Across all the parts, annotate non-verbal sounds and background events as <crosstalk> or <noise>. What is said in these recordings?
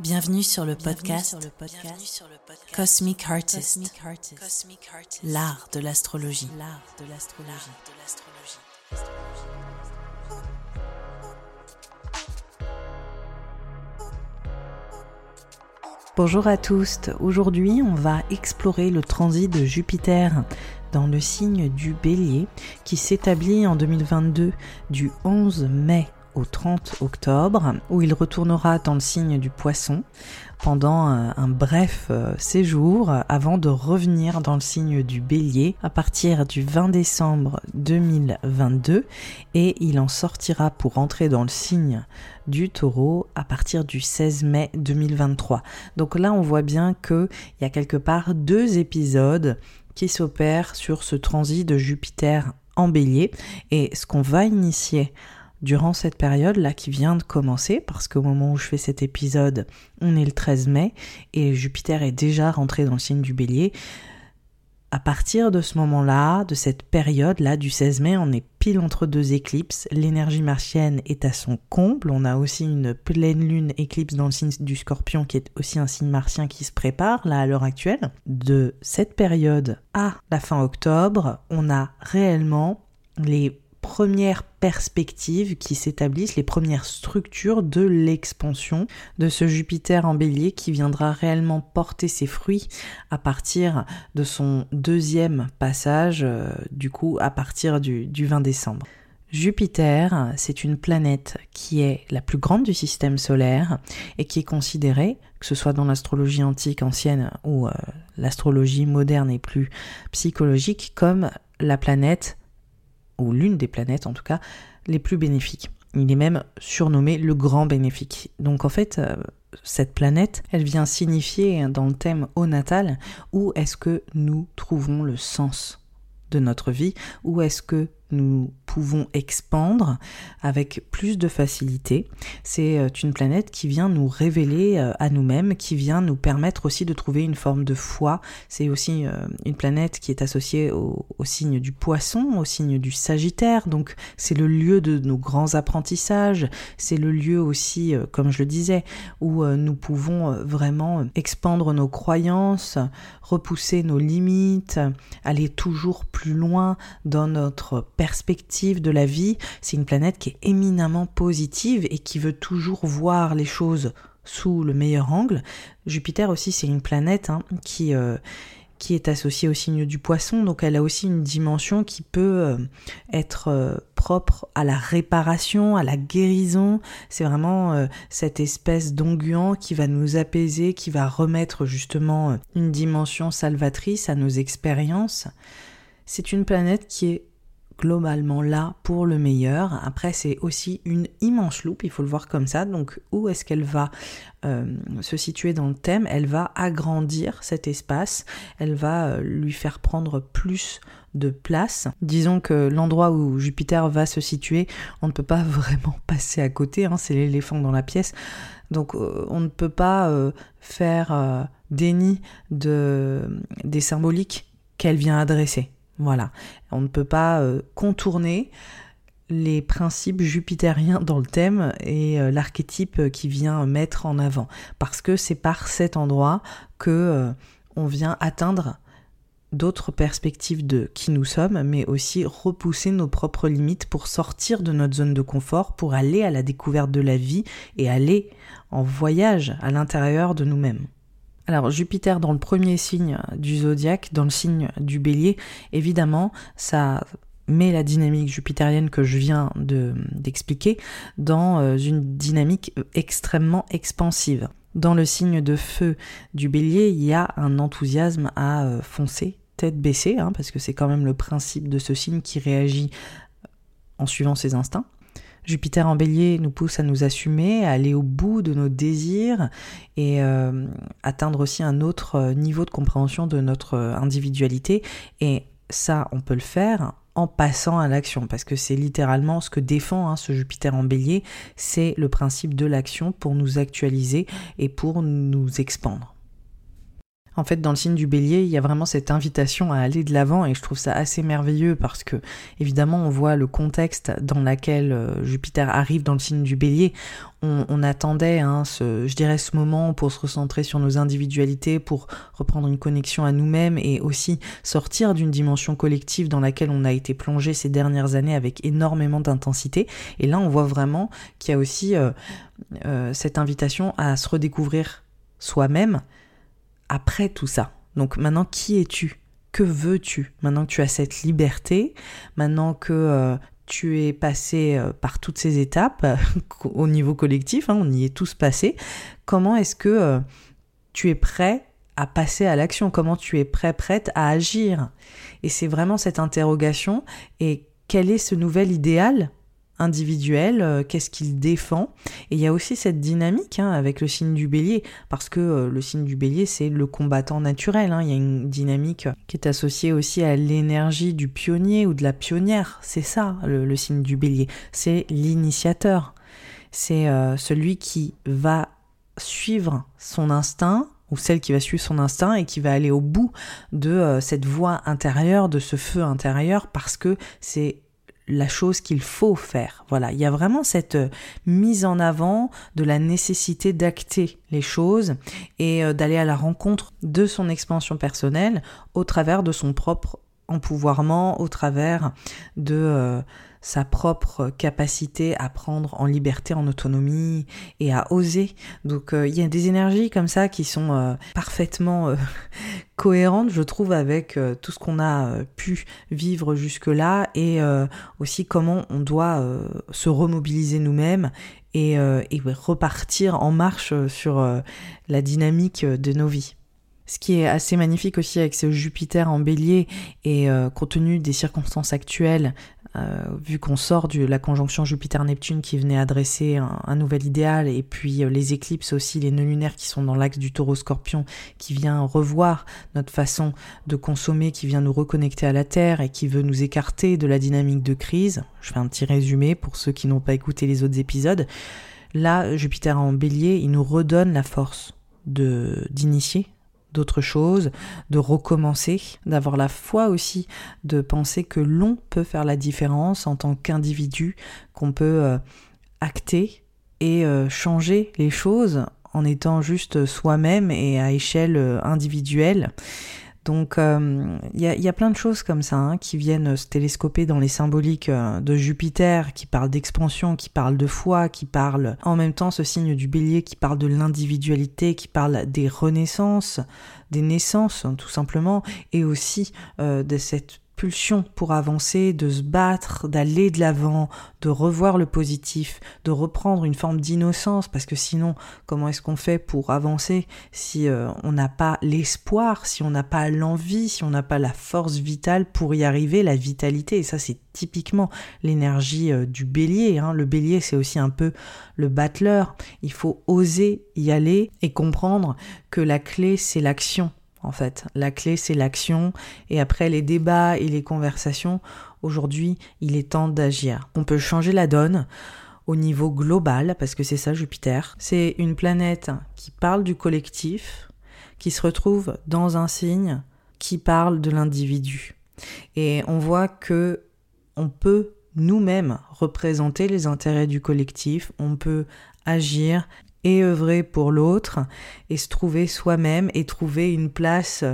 Bienvenue sur le podcast, Cosmic Artist, l'art de l'astrologie. Bonjour à tous, aujourd'hui on va explorer le transit de Jupiter dans le signe du bélier qui s'établit en 2022 du 11 mai au 30 octobre, où il retournera dans le signe du poisson pendant un, bref euh, séjour avant de revenir dans le signe du bélier à partir du 20 décembre 2022 et il en sortira pour entrer dans le signe du taureau à partir du 16 mai 2023. Donc là on voit bien qu'il y a quelque part deux épisodes qui s'opèrent sur ce transit de Jupiter en bélier et ce qu'on va initier durant cette période là qui vient de commencer, parce qu'au moment où je fais cet épisode, on est le 13 mai et Jupiter est déjà rentré dans le signe du bélier. À partir de ce moment-là, de cette période-là du 16 mai, on est pile entre deux éclipses. L'énergie martienne est à son comble. On a aussi une pleine lune éclipse dans le signe du scorpion qui est aussi un signe martien qui se prépare là à l'heure actuelle. De cette période à la fin octobre, on a réellement les premières perspectives qui s'établissent, les premières structures de l'expansion de ce Jupiter en bélier qui viendra réellement porter ses fruits à partir de son deuxième passage, euh, du coup à partir du, du 20 décembre. Jupiter, c'est une planète qui est la plus grande du système solaire et qui est considérée, que ce soit dans l'astrologie antique ancienne ou euh, l'astrologie moderne et plus psychologique, comme la planète ou l'une des planètes en tout cas, les plus bénéfiques. Il est même surnommé le grand bénéfique. Donc en fait, euh, cette planète, elle vient signifier dans le thème au natal où est-ce que nous trouvons le sens de notre vie, où est-ce que nous pouvons expandre avec plus de facilité. C'est euh, une planète qui vient nous révéler euh, à nous-mêmes, qui vient nous permettre aussi de trouver une forme de foi. C'est aussi euh, une planète qui est associée au, signe du poisson, au signe du sagittaire. Donc c'est le lieu de nos grands apprentissages. C'est le lieu aussi, comme je le disais, où nous pouvons vraiment expandre nos croyances, repousser nos limites, aller toujours plus loin dans notre perspective de la vie, c'est une planète qui est éminemment positive et qui veut toujours voir les choses sous le meilleur angle. Jupiter aussi, c'est une planète hein, qui, euh, qui est associée au signe du poisson, donc elle a aussi une dimension qui peut euh, être euh, propre à la réparation, à la guérison. C'est vraiment cette espèce d'onguent qui va nous apaiser, qui va remettre justement une dimension salvatrice à nos expériences. C'est une planète qui est globalement là pour le meilleur. Après, c'est aussi une immense loupe, il faut le voir comme ça. Donc, où est-ce qu'elle va euh, se situer dans le thème? Elle va agrandir cet espace, elle va euh, lui faire prendre plus de place. Disons que l'endroit où Jupiter va se situer, on ne peut pas <laughs> vraiment passer à côté, hein, c'est l'éléphant dans la pièce. Donc, euh, on ne peut pas faire déni de, des symboliques qu'elle vient adresser. Voilà, on ne peut pas euh, contourner les principes jupitériens dans le thème et euh, l'archétype qui vient mettre en avant parce que c'est par cet endroit que euh, on vient atteindre d'autres perspectives de qui nous sommes, mais aussi repousser nos propres limites pour sortir de notre zone de confort, pour aller à la découverte de la vie et aller en voyage à l'intérieur de nous-mêmes. Alors Jupiter dans le premier signe du zodiaque, dans le signe du bélier, évidemment, ça met la dynamique jupitérienne que je viens d'expliquer dans euh, une dynamique extrêmement expansive. Dans le signe de feu du bélier, il y a un enthousiasme à euh, foncer, tête baissée, hein, parce que c'est quand même le principe de ce signe qui réagit en suivant ses instincts. Jupiter en bélier nous pousse à nous assumer, à aller au bout de nos désirs et euh, atteindre aussi un autre euh, niveau de compréhension de notre euh, individualité. Et ça, on peut le faire en passant à l'action, parce que c'est littéralement ce que défend hein, ce Jupiter en bélier, c'est le principe de l'action pour nous actualiser et pour nous expandre. En fait, dans le signe du bélier, il y a vraiment cette invitation à aller de l'avant et je trouve ça assez merveilleux parce que, évidemment, on voit le contexte dans lequel euh, Jupiter arrive dans le signe du bélier. On, attendait, hein, ce, je dirais, ce moment pour se recentrer sur nos individualités, pour reprendre une connexion à nous-mêmes et aussi sortir d'une dimension collective dans laquelle on a été plongé ces dernières années avec énormément d'intensité. Et là, on voit vraiment qu'il y a aussi euh, euh, cette invitation à se redécouvrir soi-même après tout ça. Donc maintenant, qui es-tu? Que veux-tu? Maintenant que tu as cette liberté, maintenant que euh, tu es passé euh, par toutes ces étapes <laughs> au niveau collectif, hein, on y est tous passés, comment est-ce que euh, tu es prêt à passer à l'action? Comment tu es prêt, prête à agir? Et c'est vraiment cette interrogation. Et quel est ce nouvel idéal individuel, euh, qu'est-ce qu'il défend. Et il y a aussi cette dynamique hein, avec le signe du bélier, parce que euh, le signe du bélier, c'est le combattant naturel. Hein. Il y a une dynamique qui est associée aussi à l'énergie du pionnier ou de la pionnière. C'est ça, le, signe du bélier. C'est l'initiateur. C'est euh, celui qui va suivre son instinct ou celle qui va suivre son instinct et qui va aller au bout de cette voie intérieure, de ce feu intérieur, parce que c'est la chose qu'il faut faire. Voilà, il y a vraiment cette euh, mise en avant de la nécessité d'acter les choses et euh, d'aller à la rencontre de son expansion personnelle au travers de son propre empouvoirment, au travers de euh, sa propre capacité à prendre en liberté, en autonomie et à oser. Donc il y a des énergies comme ça qui sont parfaitement <laughs> cohérente, je trouve, avec euh, tout ce qu'on a euh, pu vivre jusque-là et euh, aussi comment on doit se remobiliser nous-mêmes et, repartir en marche sur la dynamique de nos vies. Ce qui est assez magnifique aussi avec ce Jupiter en bélier et compte tenu des circonstances actuelles euh, vu qu'on sort de la conjonction Jupiter-Neptune qui venait adresser un, nouvel idéal, et puis euh, les éclipses aussi, les nœuds lunaires qui sont dans l'axe du taureau-scorpion, qui vient revoir notre façon de consommer, qui vient nous reconnecter à la Terre et qui veut nous écarter de la dynamique de crise. Je fais un petit résumé pour ceux qui n'ont pas écouté les autres épisodes. Là, Jupiter en bélier, il nous redonne la force de d'initier d'autres choses, de recommencer, d'avoir la foi aussi, de penser que l'on peut faire la différence en tant qu'individu, qu'on peut euh, acter et euh, changer les choses en étant juste soi-même et à échelle euh, individuelle. Donc il euh, y, a, plein de choses comme ça hein, qui viennent se télescoper dans les symboliques euh, de Jupiter, qui parlent d'expansion, qui parlent de foi, qui parlent en même temps ce signe du bélier qui parle de l'individualité, qui parle des renaissances, des naissances tout simplement, et aussi euh, de cette pour avancer, de se battre, d'aller de l'avant, de revoir le positif, de reprendre une forme d'innocence, parce que sinon, comment est-ce qu'on fait pour avancer si euh, on n'a pas l'espoir, si on n'a pas l'envie, si on n'a pas la force vitale pour y arriver, la vitalité, et ça c'est typiquement l'énergie euh, du bélier. Hein. Le bélier, c'est aussi un peu le battleur. Il faut oser y aller et comprendre que la clé, c'est l'action en fait. La clé, c'est l'action. Et après les débats et les conversations, aujourd'hui, il est temps d'agir. On peut changer la donne au niveau global, parce que c'est ça Jupiter. C'est une planète qui parle du collectif, qui se retrouve dans un signe qui parle de l'individu. Et on voit que on peut nous-mêmes représenter les intérêts du collectif, on peut agir et œuvrer pour l'autre et se trouver soi-même et trouver une place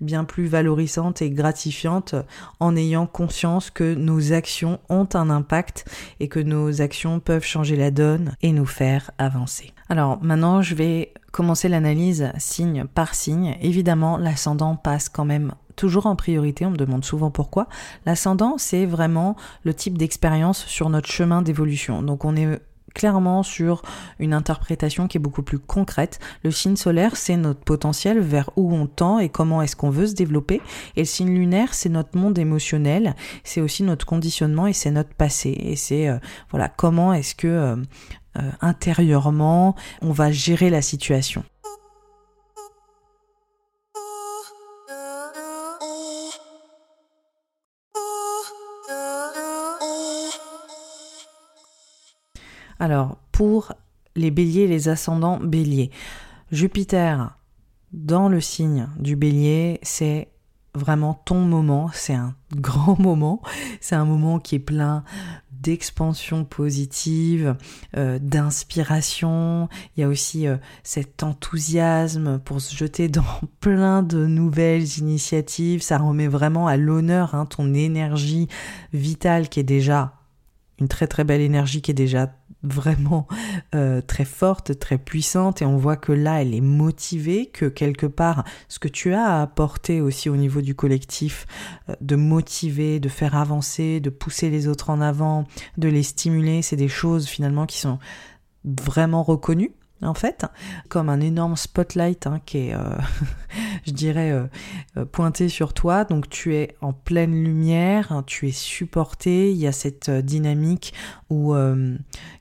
bien plus valorisante et gratifiante en ayant conscience que nos actions ont un impact et que nos actions peuvent changer la donne et nous faire avancer. Alors maintenant je vais commencer l'analyse signe par signe. Évidemment l'ascendant passe quand même toujours en priorité, on me demande souvent pourquoi. L'ascendant, c'est vraiment le type d'expérience sur notre chemin d'évolution. Donc on est clairement sur une interprétation qui est beaucoup plus concrète. Le signe solaire, c'est notre potentiel vers où on tend et comment est-ce qu'on veut se développer. Et le signe lunaire, c'est notre monde émotionnel, c'est aussi notre conditionnement et c'est notre passé. Et c'est euh, voilà comment est-ce que euh, euh, intérieurement on va gérer la situation. Alors, pour les béliers, les ascendants béliers, Jupiter dans le signe du bélier, c'est vraiment ton moment, c'est un <laughs> grand moment, c'est un moment qui est plein d'expansion positive, euh, d'inspiration. Il y a aussi euh, cet enthousiasme pour se jeter dans <laughs> plein de nouvelles initiatives. Ça remet vraiment à l'honneur hein, ton énergie vitale qui est déjà très très belle énergie qui est déjà vraiment euh, très forte, très puissante, et on voit que là, elle est motivée, que quelque part, ce que tu as à apporter aussi au niveau du collectif, euh, de motiver, de faire avancer, de pousser les autres en avant, de les stimuler, c'est des choses finalement qui sont vraiment reconnues en fait, comme un énorme spotlight hein, qui est, euh, <laughs> je dirais, euh, euh, pointé sur toi. Donc tu es en pleine lumière, hein, tu es supporté, il y a cette dynamique où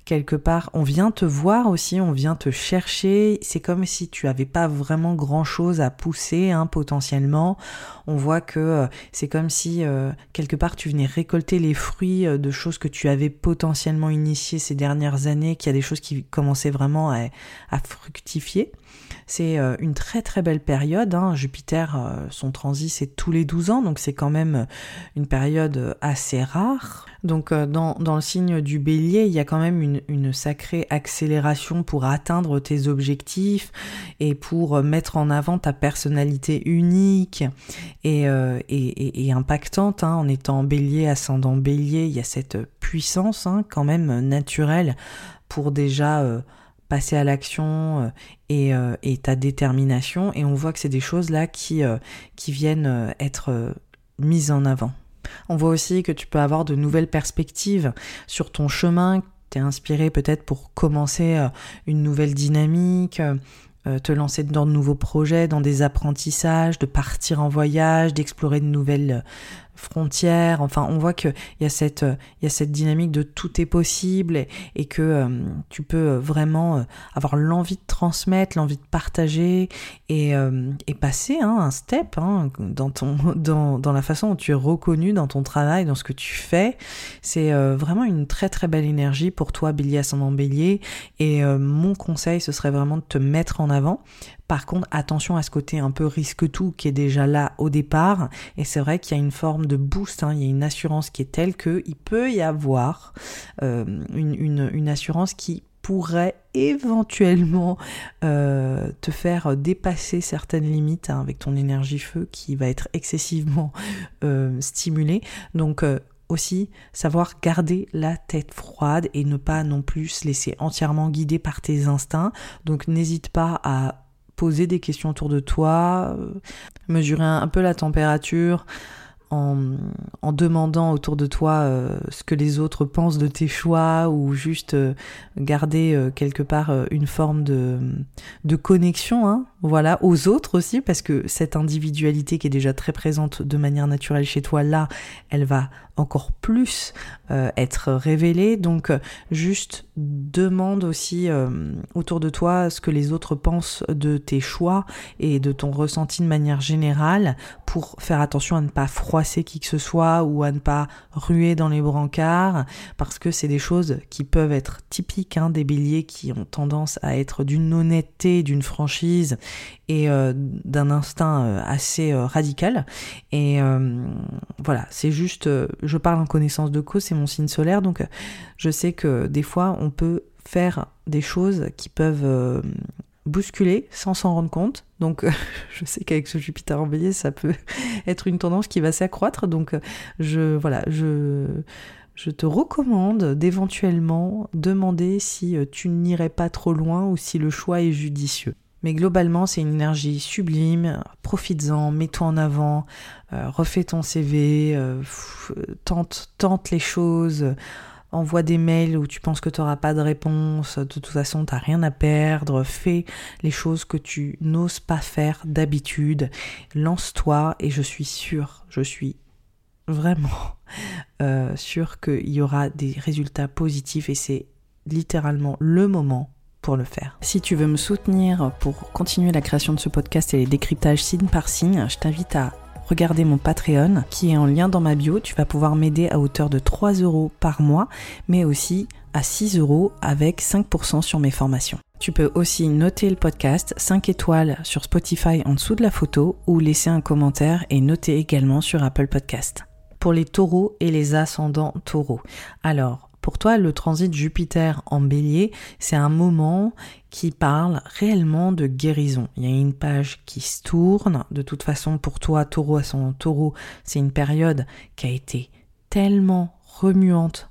quelque part on vient te voir aussi, on vient te chercher. C'est comme si tu n'avais pas vraiment grand-chose à pousser hein, potentiellement. On voit que c'est comme si quelque part tu venais récolter les fruits de choses que tu avais potentiellement initiées ces dernières années, qu'il y a des choses qui commençaient vraiment à fructifier. C'est euh, une très très belle période. Hein. Jupiter, euh, son transit, c'est tous les 12 ans, donc c'est quand même euh, une période assez rare. Donc dans, dans, le signe du bélier, il y a quand même une, sacrée accélération pour atteindre tes objectifs et pour mettre en avant ta personnalité unique et, et, et, impactante. Hein. En étant bélier, ascendant bélier, il y a cette puissance hein, quand même naturelle pour déjà passer à l'action euh, euh, et, ta détermination. Et on voit que c'est des choses là qui, euh, qui viennent être mises en avant. On voit aussi que tu peux avoir de nouvelles perspectives sur ton chemin. Tu es inspiré peut-être pour commencer une nouvelle dynamique, te lancer dans de nouveaux projets, dans des apprentissages, de partir en voyage, d'explorer de nouvelles frontières. Enfin, on voit qu'il y, a cette, il y a cette dynamique de tout est possible et, que euh, tu peux vraiment euh, avoir l'envie de transmettre, l'envie de partager et, euh, passer hein, un step hein, dans, ton, <laughs> dans, dans la façon dont tu es reconnu dans ton travail, dans ce que tu fais. C'est vraiment une très très belle énergie pour toi, Bélier ascendant Bélier. Et mon conseil, ce serait vraiment de te mettre en avant par contre, attention à ce côté un peu risque-tout qui est déjà là au départ. Et c'est vrai qu'il y a une forme de boost, hein. il y a une assurance qui est telle qu'il peut y avoir euh, une, assurance qui pourrait éventuellement euh, te faire dépasser certaines limites hein, avec ton énergie feu qui va être excessivement euh, stimulée. Donc aussi savoir garder la tête froide et ne pas non plus se laisser entièrement guider par tes instincts. Donc n'hésite pas à poser des questions autour de toi, euh, mesurer un, peu la température en, demandant autour de toi euh, ce que les autres pensent de tes choix ou juste euh, garder quelque part une forme de, connexion hein, voilà, aux autres aussi, parce que cette individualité qui est déjà très présente de manière naturelle chez toi, là, elle va encore plus euh, être révélée. Donc, euh, juste demande aussi euh, autour de toi ce que les autres pensent de tes choix et de ton ressenti de manière générale pour faire attention à ne pas froisser qui que ce soit ou à ne pas ruer dans les brancards, parce que c'est des choses qui peuvent être typiques hein, des béliers qui ont tendance à être d'une honnêteté, d'une franchise et euh, d'un instinct euh, assez euh, radical. Et voilà, c'est juste, je parle en connaissance de cause, c'est mon signe solaire, donc je sais que des fois on peut faire des choses qui peuvent bousculer sans s'en rendre compte. Donc <laughs> je sais qu'avec ce Jupiter en bélier, ça peut <laughs> être une tendance qui va s'accroître. Donc je voilà, je je te recommande d'éventuellement demander si tu n'irais pas trop loin ou si le choix est judicieux. Mais globalement, c'est une énergie sublime. Profites-en, mets-toi en avant, euh, refais ton CV, euh, tente, tente les choses, envoie des mails où tu penses que tu n'auras pas de réponse. De toute façon, tu n'as rien à perdre. Fais les choses que tu n'oses pas faire d'habitude. Lance-toi et je suis sûre, je suis vraiment <laughs> euh, sûre qu'il y aura des résultats positifs et c'est littéralement le moment pour le faire. Si tu veux me soutenir pour continuer la création de ce podcast et les décryptages signe par signe, je t'invite à regarder mon Patreon qui est en lien dans ma bio. Tu vas pouvoir m'aider à hauteur de 3 euros par mois, mais aussi à 6 euros avec 5% sur mes formations. Tu peux aussi noter le podcast 5 étoiles sur Spotify en dessous de la photo ou laisser un commentaire et noter également sur Apple Podcast. Pour les taureaux et les ascendants taureaux. Alors, pour toi, le transit Jupiter en bélier, c'est un moment qui parle réellement de guérison. Il y a une page qui se tourne. De toute façon, pour toi, taureau à son taureau, c'est une période qui a été tellement remuante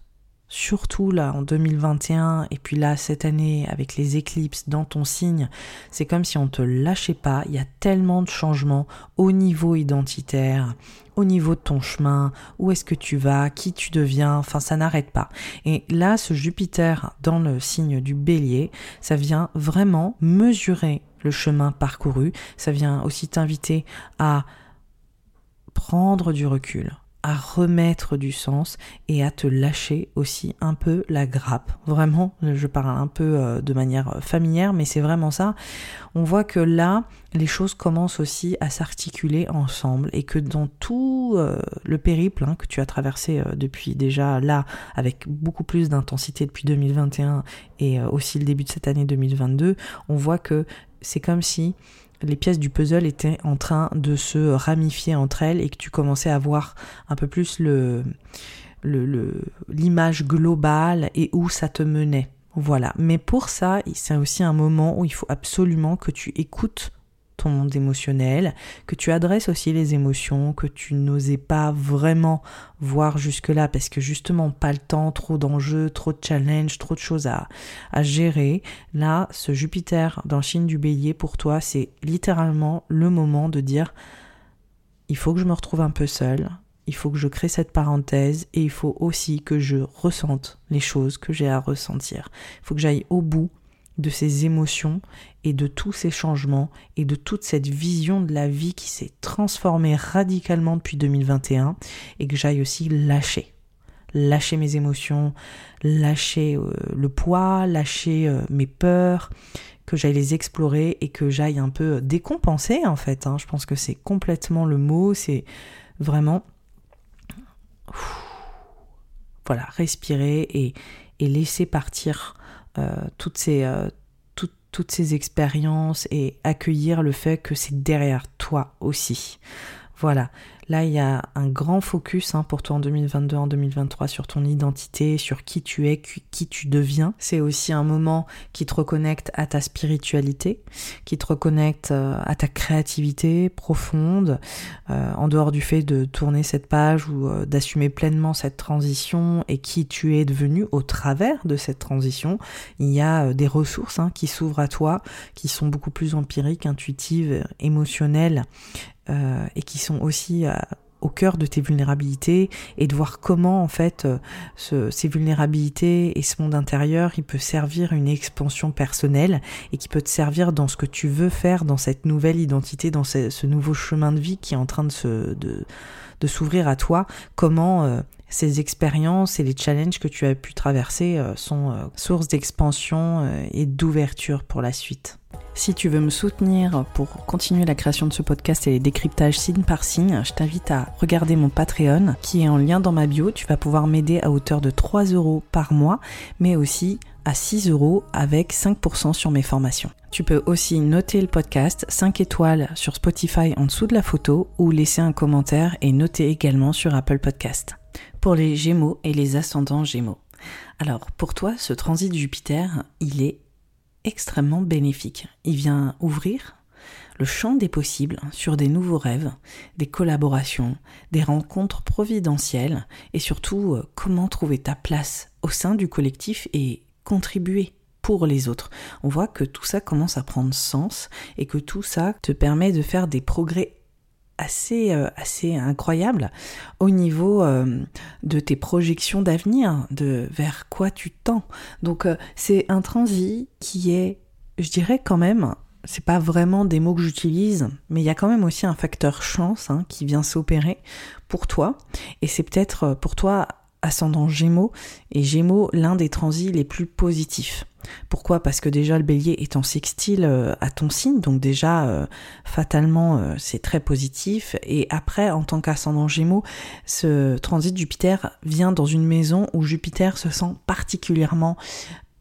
surtout là en 2021 et puis là cette année avec les éclipses dans ton signe, c'est comme si on te lâchait pas, il y a tellement de changements au niveau identitaire, au niveau de ton chemin, où est-ce que tu vas, qui tu deviens, enfin ça n'arrête pas. Et là ce Jupiter dans le signe du Bélier, ça vient vraiment mesurer le chemin parcouru, ça vient aussi t'inviter à prendre du recul, à remettre du sens et à te lâcher aussi un peu la grappe. Vraiment, je parle un peu euh, de manière familière, mais c'est vraiment ça. On voit que là, les choses commencent aussi à s'articuler ensemble et que dans tout euh, le périple hein, que tu as traversé euh, depuis déjà là, avec beaucoup plus d'intensité depuis 2021 et aussi le début de cette année 2022, on voit que c'est comme si les pièces du puzzle étaient en train de se ramifier entre elles et que tu commençais à voir un peu plus le l'image globale et où ça te menait. Voilà. Mais pour ça, c'est aussi un moment où il faut absolument que tu écoutes ton monde émotionnel, que tu adresses aussi les émotions que tu n'osais pas vraiment voir jusque-là parce que justement pas le temps, trop d'enjeux, trop de challenges, trop de choses à, à gérer. Là, ce Jupiter dans le signe du bélier pour toi, c'est littéralement le moment de dire il faut que je me retrouve un peu seul, il faut que je crée cette parenthèse et il faut aussi que je ressente les choses que j'ai à ressentir. Il faut que j'aille au bout de ces émotions et de tous ces changements et de toute cette vision de la vie qui s'est transformée radicalement depuis 2021 et que j'aille aussi lâcher. Lâcher mes émotions, lâcher euh, le poids, lâcher euh, mes peurs, que j'aille les explorer et que j'aille un peu décompenser en fait. Hein. Je pense que c'est complètement le mot, c'est vraiment voilà, respirer et, laisser partir euh, toutes ces toutes ces expériences et accueillir le fait que c'est derrière toi aussi. Voilà, Là, il y a un grand focus hein, pour toi en 2022, en 2023 sur ton identité, sur qui tu es, qui tu deviens. C'est aussi un moment qui te reconnecte à ta spiritualité, qui te reconnecte euh, à ta créativité profonde, euh, en dehors du fait de tourner cette page ou euh, d'assumer pleinement cette transition et qui tu es devenu au travers de cette transition. Il y a des ressources hein, qui s'ouvrent à toi, qui sont beaucoup plus empiriques, intuitives, émotionnelles et qui sont aussi au cœur de tes vulnérabilités et de voir comment en fait euh, ce, ces vulnérabilités et ce monde intérieur il peut servir une expansion personnelle et qui peut te servir dans ce que tu veux faire dans cette nouvelle identité dans ce, ce nouveau chemin de vie qui est en train de se de, de s'ouvrir à toi comment ces expériences et les challenges que tu as pu traverser sont source d'expansion et d'ouverture pour la suite. Si tu veux me soutenir pour continuer la création de ce podcast et les décryptages signe par signe, je t'invite à regarder mon Patreon qui est en lien dans ma bio. Tu vas pouvoir m'aider à hauteur de 3 euros par mois, mais aussi à 6 euros avec 5% sur mes formations. Tu peux aussi noter le podcast 5 étoiles sur Spotify en dessous de la photo ou laisser un commentaire et noter également sur Apple Podcast. Pour les Gémeaux et les ascendants Gémeaux. Alors, pour toi, ce transit Jupiter, il est extrêmement bénéfique. Il vient ouvrir le champ des possibles sur des nouveaux rêves, des collaborations, des rencontres providentielles et surtout euh, comment trouver ta place au sein du collectif et contribuer pour les autres. On voit que tout ça commence à prendre sens et que tout ça te permet de faire des progrès assez, euh, assez incroyable au niveau euh, de tes projections d'avenir, de vers quoi tu tends. Donc euh, c'est un transit qui est, je dirais quand même, c'est pas vraiment des mots que j'utilise, mais il y a quand même aussi un facteur chance hein, qui vient s'opérer pour toi. Et c'est peut-être pour toi ascendant Gémeaux, et Gémeaux, l'un des transits les plus positifs. Pourquoi? Parce que déjà le bélier est en sextile euh, à ton signe, donc déjà euh, fatalement euh, c'est très positif. Et après, en tant qu'ascendant Gémeaux, ce transit Jupiter vient dans une maison où Jupiter se sent particulièrement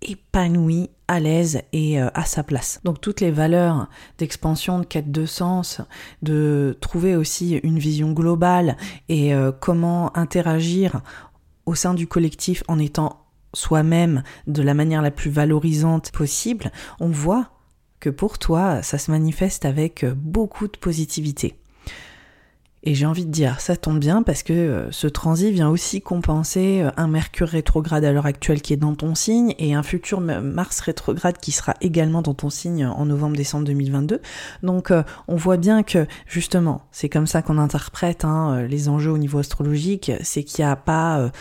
épanoui, à l'aise et à sa place. Donc toutes les valeurs d'expansion, de quête de sens, de trouver aussi une vision globale et comment interagir au sein du collectif en étant soi-même de la manière la plus valorisante possible, on voit que pour toi, ça se manifeste avec beaucoup de positivité. Et j'ai envie de dire, ça tombe bien parce que euh, ce transit vient aussi compenser euh, un Mercure rétrograde à l'heure actuelle qui est dans ton signe et un futur Mars rétrograde qui sera également dans ton signe en novembre-décembre 2022. Donc euh, on voit bien que justement, c'est comme ça qu'on interprète hein, les enjeux au niveau astrologique, c'est qu'il n'y a pas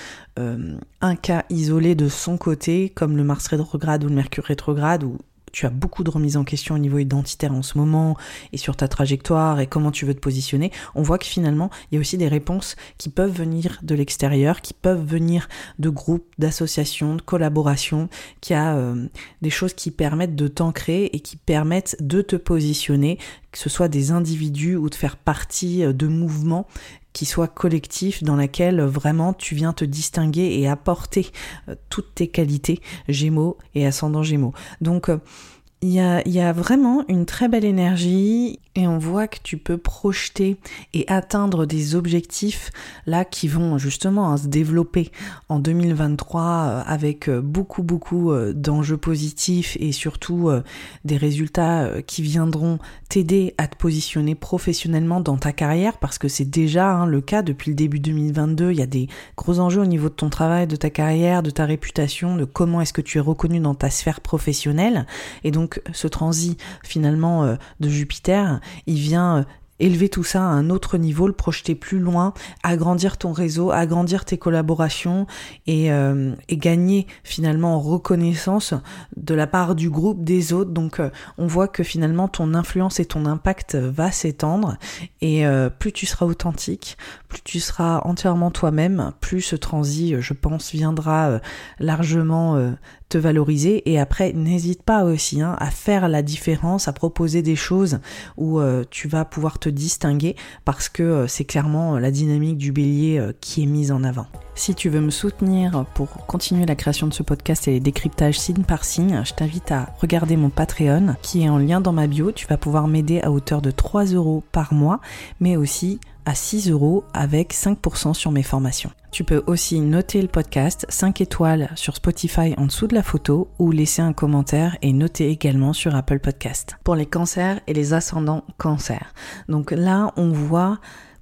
un cas isolé de son côté comme le Mars rétrograde ou le Mercure rétrograde ou tu as beaucoup de remises en question au niveau identitaire en ce moment et sur ta trajectoire et comment tu veux te positionner, on voit que finalement, il y a aussi des réponses qui peuvent venir de l'extérieur, qui peuvent venir de groupes, d'associations, de collaborations, qui a euh, des choses qui permettent de t'ancrer et qui permettent de te positionner, que ce soit des individus ou de faire partie euh, de mouvements qui soient collectifs dans lesquels vraiment tu viens te distinguer et apporter euh, toutes tes qualités Gémeaux et ascendant Gémeaux. Donc il y a, y a, vraiment une très belle énergie et on voit que tu peux projeter et atteindre des objectifs là qui vont justement se développer en 2023 euh, avec euh, beaucoup beaucoup euh, d'enjeux positifs et surtout des résultats qui viendront t'aider à te positionner professionnellement dans ta carrière parce que c'est déjà hein, le cas depuis le début 2022 il y a des gros enjeux au niveau de ton travail de ta carrière de ta réputation de comment est-ce que tu es reconnu dans ta sphère professionnelle. Et donc ce transit finalement de Jupiter il vient euh, élever tout ça à un autre niveau, le projeter plus loin, agrandir ton réseau, agrandir tes collaborations et, euh, gagner finalement en reconnaissance de la part du groupe des autres. Donc euh, on voit que finalement ton influence et ton impact va s'étendre et plus tu seras authentique, plus tu seras entièrement toi-même, plus ce transit, je pense, viendra largement te valoriser et après n'hésite pas aussi hein, à faire la différence, à proposer des choses où tu vas pouvoir te distinguer parce que euh, c'est clairement euh, la dynamique du bélier euh, qui est mise en avant. Si tu veux me soutenir pour continuer la création de ce podcast et les décryptages signe par signe, je t'invite à regarder mon Patreon qui est en lien dans ma bio. Tu vas pouvoir m'aider à hauteur de 3 euros par mois, mais aussi à 6 euros avec 5% sur mes formations. Tu peux aussi noter le podcast 5 étoiles sur Spotify en dessous de la photo ou laisser un commentaire et noter également sur Apple Podcast. Pour les cancers et les ascendants cancers. Donc là, on voit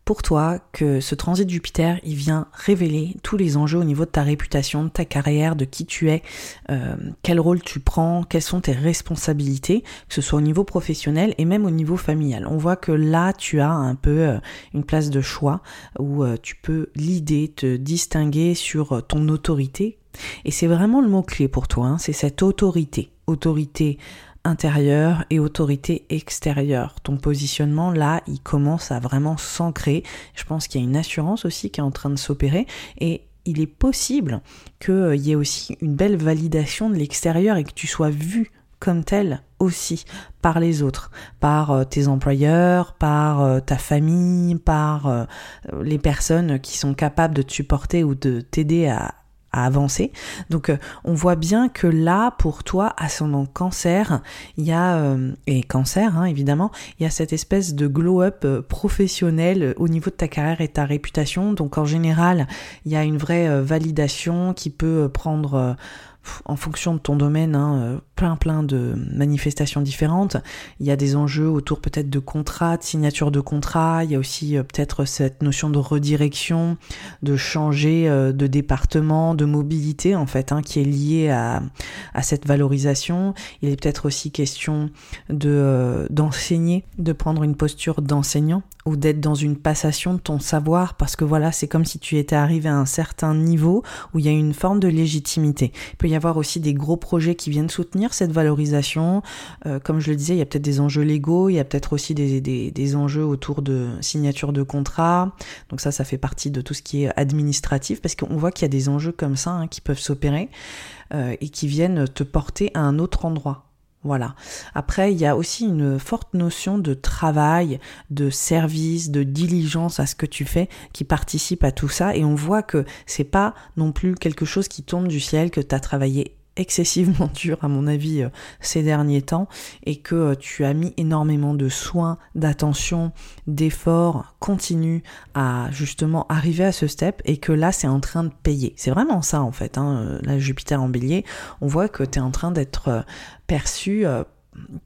pour toi que ce transit Jupiter, il vient révéler tous les enjeux au niveau de ta réputation, de ta carrière, de qui tu es, euh, quel rôle tu prends, quelles sont tes responsabilités, que ce soit au niveau professionnel et même au niveau familial. On voit que là, tu as un peu euh, une place de choix où euh, tu peux l'idée, te distinguer sur ton autorité. Et c'est vraiment le mot-clé pour toi, hein, c'est cette autorité. Autorité intérieure et autorité extérieure. Ton positionnement, là, il commence à vraiment s'ancrer. Je pense qu'il y a une assurance aussi qui est en train de s'opérer et il est possible qu'il y ait aussi une belle validation de l'extérieur et que tu sois vu comme tel aussi par les autres, par euh, tes employeurs, par euh, ta famille, par euh, les personnes qui sont capables de te supporter ou de t'aider à, à avancer. Donc euh, on voit bien que là, pour toi, ascendant cancer, il y a, euh, et cancer hein, évidemment, il y a cette espèce de glow-up euh, professionnel au niveau de ta carrière et ta réputation. Donc en général, il y a une vraie validation qui peut prendre en fonction de ton domaine, hein, euh, plein plein de manifestations différentes. Il y a des enjeux autour peut-être de contrats, de signature de contrats. Il y a aussi euh, peut-être cette notion de redirection, de changer euh, de département, de mobilité en fait, hein, qui est liée à, à cette valorisation. Il est peut-être aussi question de d'enseigner, de prendre une posture d'enseignant ou d'être dans une passation de ton savoir parce que voilà, c'est comme si tu étais arrivé à un certain niveau où il y a une forme de légitimité. Il peut y avoir aussi des gros projets qui viennent soutenir cette valorisation. comme je le disais, il y a peut-être des enjeux légaux, il y a peut-être aussi des, des, enjeux autour de signature de contrat. Donc ça, ça fait partie de tout ce qui est administratif, parce qu'on voit qu'il y a des enjeux comme ça hein, qui peuvent s'opérer et qui viennent te porter à un autre endroit. Voilà. Après, il y a aussi une forte notion de travail, de service, de diligence à ce que tu fais qui participe à tout ça. Et on voit que c'est pas non plus quelque chose qui tombe du ciel, que tu as travaillé excessivement <laughs> dur à mon avis euh, ces derniers temps et que euh, tu as mis énormément de soins, d'attention, d'efforts continus à justement arriver à ce step et que là c'est en train de payer. C'est vraiment ça en fait, hein, euh, la Jupiter en bélier, on voit que tu es en train d'être perçu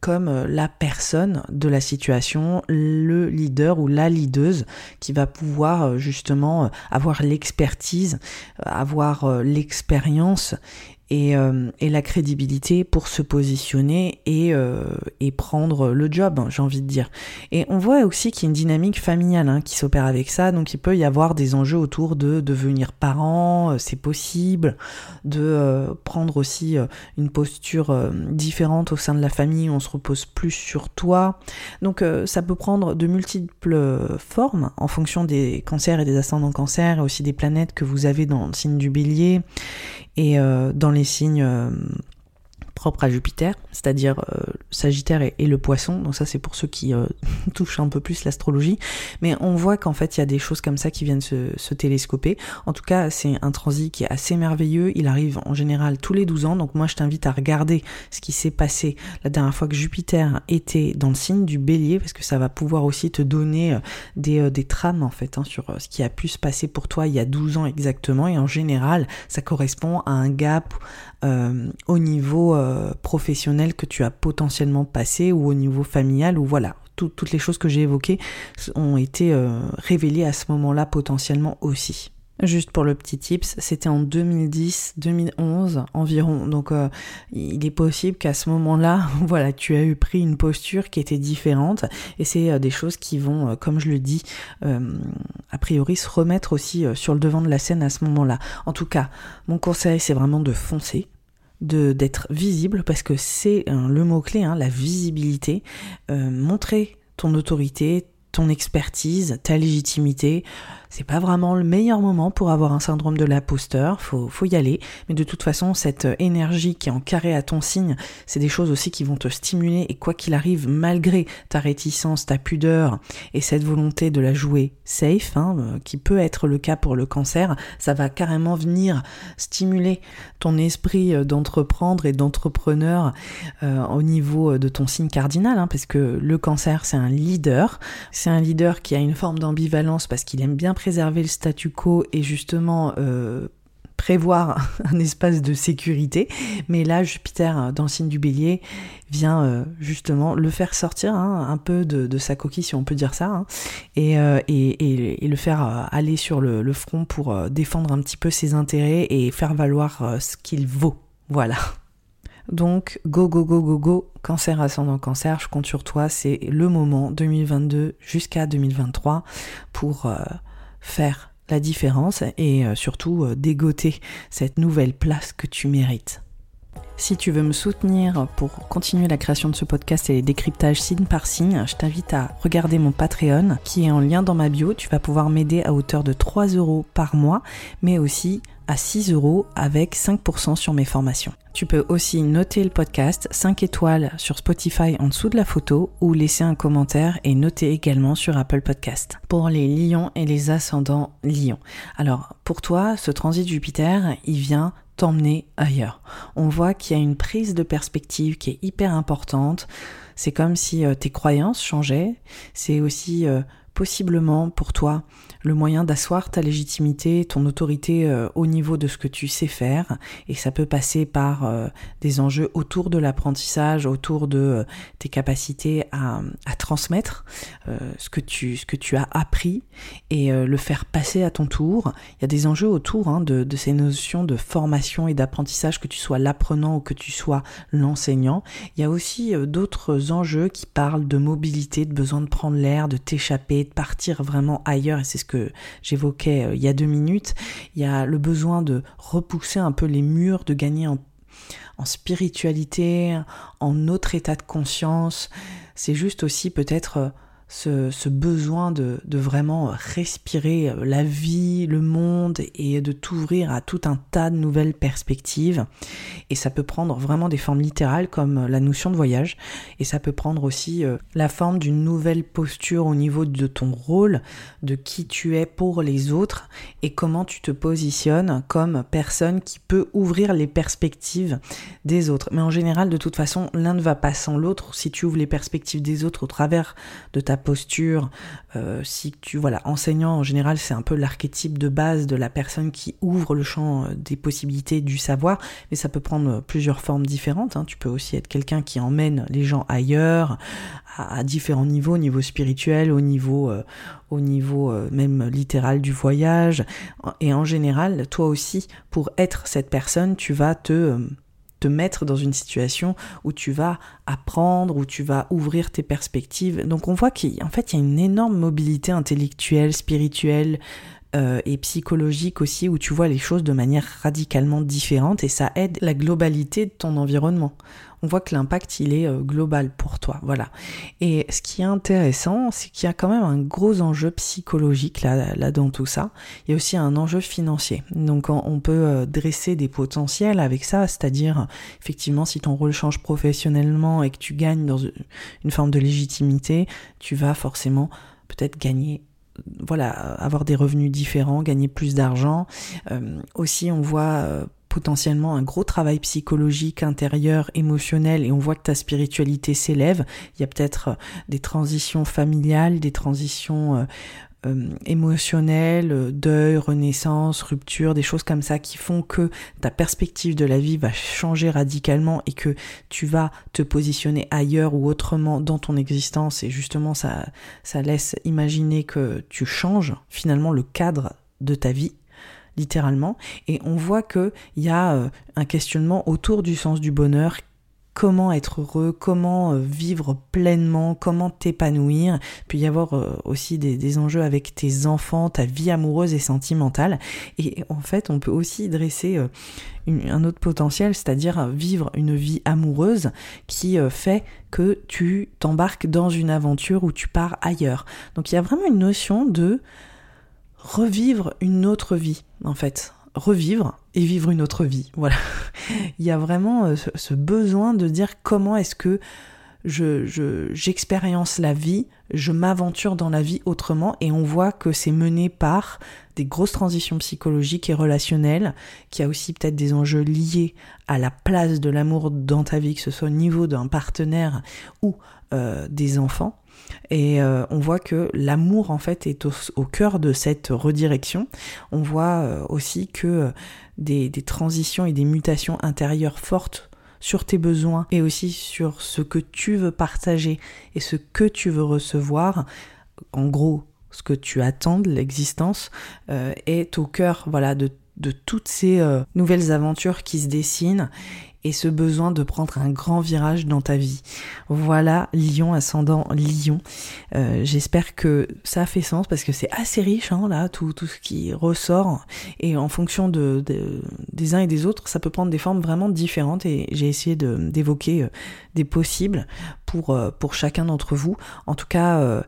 comme la personne de la situation, le leader ou la leaduse qui va pouvoir justement avoir l'expertise, avoir l'expérience euh, et, la crédibilité pour se positionner et, euh, prendre le job, hein, j'ai envie de dire. Et on voit aussi qu'il y a une dynamique familiale hein, qui s'opère avec ça, donc il peut y avoir des enjeux autour de devenir parent, euh, c'est possible, de prendre aussi une posture différente au sein de la famille, on se repose plus sur toi. Donc ça peut prendre de multiples formes en fonction des cancers et des ascendants cancers et aussi des planètes que vous avez dans le signe du bélier et dans les signes euh, propres à Jupiter, c'est-à-dire euh, Sagittaire et, le Poisson. Donc ça c'est pour ceux qui euh, <laughs> touchent un peu plus l'astrologie. Mais on voit qu'en fait il y a des choses comme ça qui viennent se, télescoper. En tout cas c'est un transit qui est assez merveilleux. Il arrive en général tous les 12 ans. Donc moi je t'invite à regarder ce qui s'est passé la dernière fois que Jupiter était dans le signe du Bélier parce que ça va pouvoir aussi te donner des, des trames en fait hein, sur ce qui a pu se passer pour toi il y a 12 ans exactement. Et en général ça correspond à un gap, euh, au niveau euh, professionnel que tu as potentiellement passé ou au niveau familial ou voilà. toutes les choses que j'ai évoquées ont été euh, révélées à ce moment-là potentiellement aussi. Juste pour le petit tips, c'était en 2010-2011 environ. Donc il est possible qu'à ce moment-là, <laughs> voilà, tu as eu pris une posture qui était différente et c'est des choses qui vont, comme je le dis, a priori se remettre aussi sur le devant de la scène à ce moment-là. En tout cas, mon conseil c'est vraiment de foncer, d'être visible parce que c'est le mot clé, hein, la visibilité, euh, montrer ton autorité, ton expertise, ta légitimité, c'est pas vraiment le meilleur moment pour avoir un syndrome de l'imposteur, faut, faut y aller. Mais de toute façon, cette énergie qui est en carré à ton signe, c'est des choses aussi qui vont te stimuler et quoi qu'il arrive, malgré ta réticence, ta pudeur et cette volonté de la jouer safe, hein, euh, qui peut être le cas pour le cancer, ça va carrément venir stimuler ton esprit euh, d'entreprendre et d'entrepreneur euh, au niveau de ton signe cardinal, hein, parce que le cancer, c'est un leader, c'est un leader qui a une forme d'ambivalence parce qu'il aime bien préserver le statu quo et justement euh, prévoir <laughs> un espace de sécurité. Mais là, Jupiter, dans le signe du bélier, vient euh, justement le faire sortir hein, un peu de, sa coquille, si on peut dire ça, hein, euh, et, et, le faire aller sur le front pour défendre un petit peu ses intérêts et faire valoir ce qu'il vaut. Voilà. Donc, go, go, go, go, go, cancer ascendant cancer, je compte sur toi, c'est le moment 2022 jusqu'à 2023 pour faire la différence et euh, surtout euh, dégoter cette nouvelle place que tu mérites. Si tu veux me soutenir pour continuer la création de ce podcast et les décryptages signe par signe, je t'invite à regarder mon Patreon qui est en lien dans ma bio. Tu vas pouvoir m'aider à hauteur de 3 euros par mois, mais aussi à 6 euros avec 5% sur mes formations. Tu peux aussi noter le podcast 5 étoiles sur Spotify en dessous de la photo ou laisser un commentaire et noter également sur Apple Podcast. Pour les lions et les ascendants lions. Alors, pour toi, ce transit Jupiter, il vient t'emmener ailleurs. On voit qu'il y a une prise de perspective qui est hyper importante. C'est comme si euh, tes croyances changeaient. C'est aussi euh, possiblement pour toi le moyen d'asseoir ta légitimité, ton autorité euh, au niveau de ce que tu sais faire. Et ça peut passer par euh, des enjeux autour de l'apprentissage, autour de euh, tes capacités à, transmettre ce, que tu, as appris et le faire passer à ton tour. Il y a des enjeux autour hein, de ces notions de formation et d'apprentissage, que tu sois l'apprenant ou que tu sois l'enseignant. Il y a aussi d'autres enjeux qui parlent de mobilité, de besoin de prendre l'air, de t'échapper, de partir vraiment ailleurs. Et c'est ce que j'évoquais euh, il y a deux minutes, il y a le besoin de repousser un peu les murs, de gagner en en spiritualité, en autre état de conscience. C'est juste aussi peut-être ce, besoin de, vraiment respirer la vie, le monde et de t'ouvrir à tout un tas de nouvelles perspectives. Et ça peut prendre vraiment des formes littérales comme la notion de voyage et ça peut prendre aussi euh, la forme d'une nouvelle posture au niveau de ton rôle, de qui tu es pour les autres et comment tu te positionnes comme personne qui peut ouvrir les perspectives des autres. Mais en général, de toute façon, l'un ne va pas sans l'autre. Si tu ouvres les perspectives des autres au travers de ta posture, euh, si tu voilà, enseignant en général, c'est un peu l'archétype de base de la personne qui ouvre le champ euh, des possibilités du savoir, mais ça peut prendre plusieurs formes différentes. Hein. Tu peux aussi être quelqu'un qui emmène les gens ailleurs, à, différents niveaux, au niveau spirituel, au niveau, euh, au niveau même littéral du voyage. Et en général, toi aussi, pour être cette personne, tu vas te te mettre dans une situation où tu vas apprendre, où tu vas ouvrir tes perspectives. Donc on voit qu'en fait il y a une énorme mobilité intellectuelle, spirituelle, euh, et psychologique aussi où tu vois les choses de manière radicalement différente et ça aide la globalité de ton environnement on voit que l'impact il est euh, global pour toi, voilà. Et ce qui est intéressant, c'est qu'il y a quand même un gros enjeu psychologique là, là dans tout ça. Il y a aussi un enjeu financier. Donc on peut euh, dresser des potentiels avec ça, c'est-à-dire effectivement si ton rôle change professionnellement et que tu gagnes dans une forme de légitimité, tu vas forcément peut-être gagner voilà, avoir des revenus différents, gagner plus d'argent. Euh, aussi, on voit potentiellement un gros travail psychologique, intérieur, émotionnel, et on voit que ta spiritualité s'élève. Il y a peut-être euh, des transitions familiales, des transitions euh, euh, deuil, renaissance, rupture, des choses comme ça qui font que ta perspective de la vie va changer radicalement et que tu vas te positionner ailleurs ou autrement dans ton existence. Et justement ça, ça laisse imaginer que tu changes finalement le cadre de ta vie littéralement, et on voit qu'il y a euh, un questionnement autour du sens du bonheur comment être heureux, comment euh, vivre pleinement, comment t'épanouir. Puis y avoir euh, aussi des, enjeux avec tes enfants, ta vie amoureuse et sentimentale. Et en fait, on peut aussi dresser un autre potentiel, c'est-à-dire vivre une vie amoureuse qui fait que tu t'embarques dans une aventure où tu pars ailleurs. Donc il y a vraiment une notion de revivre une autre vie, en fait. Revivre et vivre une autre vie. <laughs> Voilà. Il y a vraiment euh, ce besoin de dire comment est-ce que je, j'expérience la vie, je m'aventure dans la vie autrement et on voit que c'est mené par des grosses transitions psychologiques et relationnelles, qui a aussi peut-être des enjeux liés à la place de l'amour dans ta vie, que ce soit au niveau d'un partenaire ou euh, des enfants. Et euh, on voit que l'amour en fait est au, cœur de cette redirection. On voit euh, aussi que euh, des, transitions et des mutations intérieures fortes sur tes besoins et aussi sur ce que tu veux partager et ce que tu veux recevoir. En gros, ce que tu attends de l'existence est au cœur voilà de toutes ces nouvelles aventures qui se dessinent et ce besoin de prendre un grand virage dans ta vie. Voilà, Lion ascendant Lion. Euh, j'espère que ça fait sens parce que c'est assez riche, hein, là, tout, tout ce qui ressort. Et en fonction de, des uns et des autres, ça peut prendre des formes vraiment différentes. Et j'ai essayé d'évoquer euh, des possibles pour, euh, pour chacun d'entre vous. En tout cas,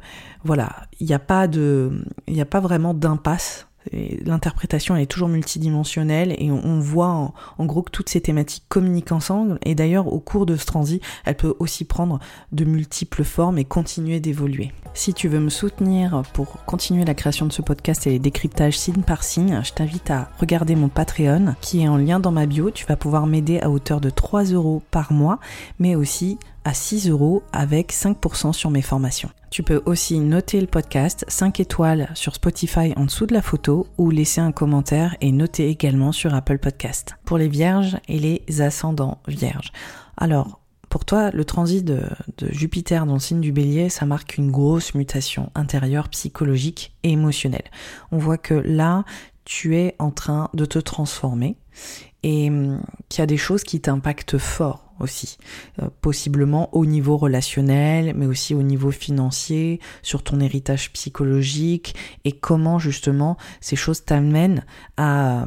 voilà, il n'y a pas de, il n'y a pas vraiment d'impasse L'interprétation est toujours multidimensionnelle et on, voit en, gros que toutes ces thématiques communiquent ensemble et d'ailleurs au cours de ce transit, elle peut aussi prendre de multiples formes et continuer d'évoluer. Si tu veux me soutenir pour continuer la création de ce podcast et les décryptages signe par signe, je t'invite à regarder mon Patreon qui est en lien dans ma bio. Tu vas pouvoir m'aider à hauteur de 3 euros par mois, mais aussi à 6 euros avec 5% sur mes formations. Tu peux aussi noter le podcast 5 étoiles sur Spotify en dessous de la photo ou laisser un commentaire et noter également sur Apple Podcast. Pour les vierges et les ascendants vierges. Alors, pour toi, le transit de, de, Jupiter dans le signe du bélier, ça marque une grosse mutation intérieure, psychologique et émotionnelle. On voit que là, tu es en train de te transformer et hum, qu'il y a des choses qui t'impactent fort aussi, euh, possiblement au niveau relationnel, mais aussi au niveau financier, sur ton héritage psychologique et comment justement ces choses t'amènent à,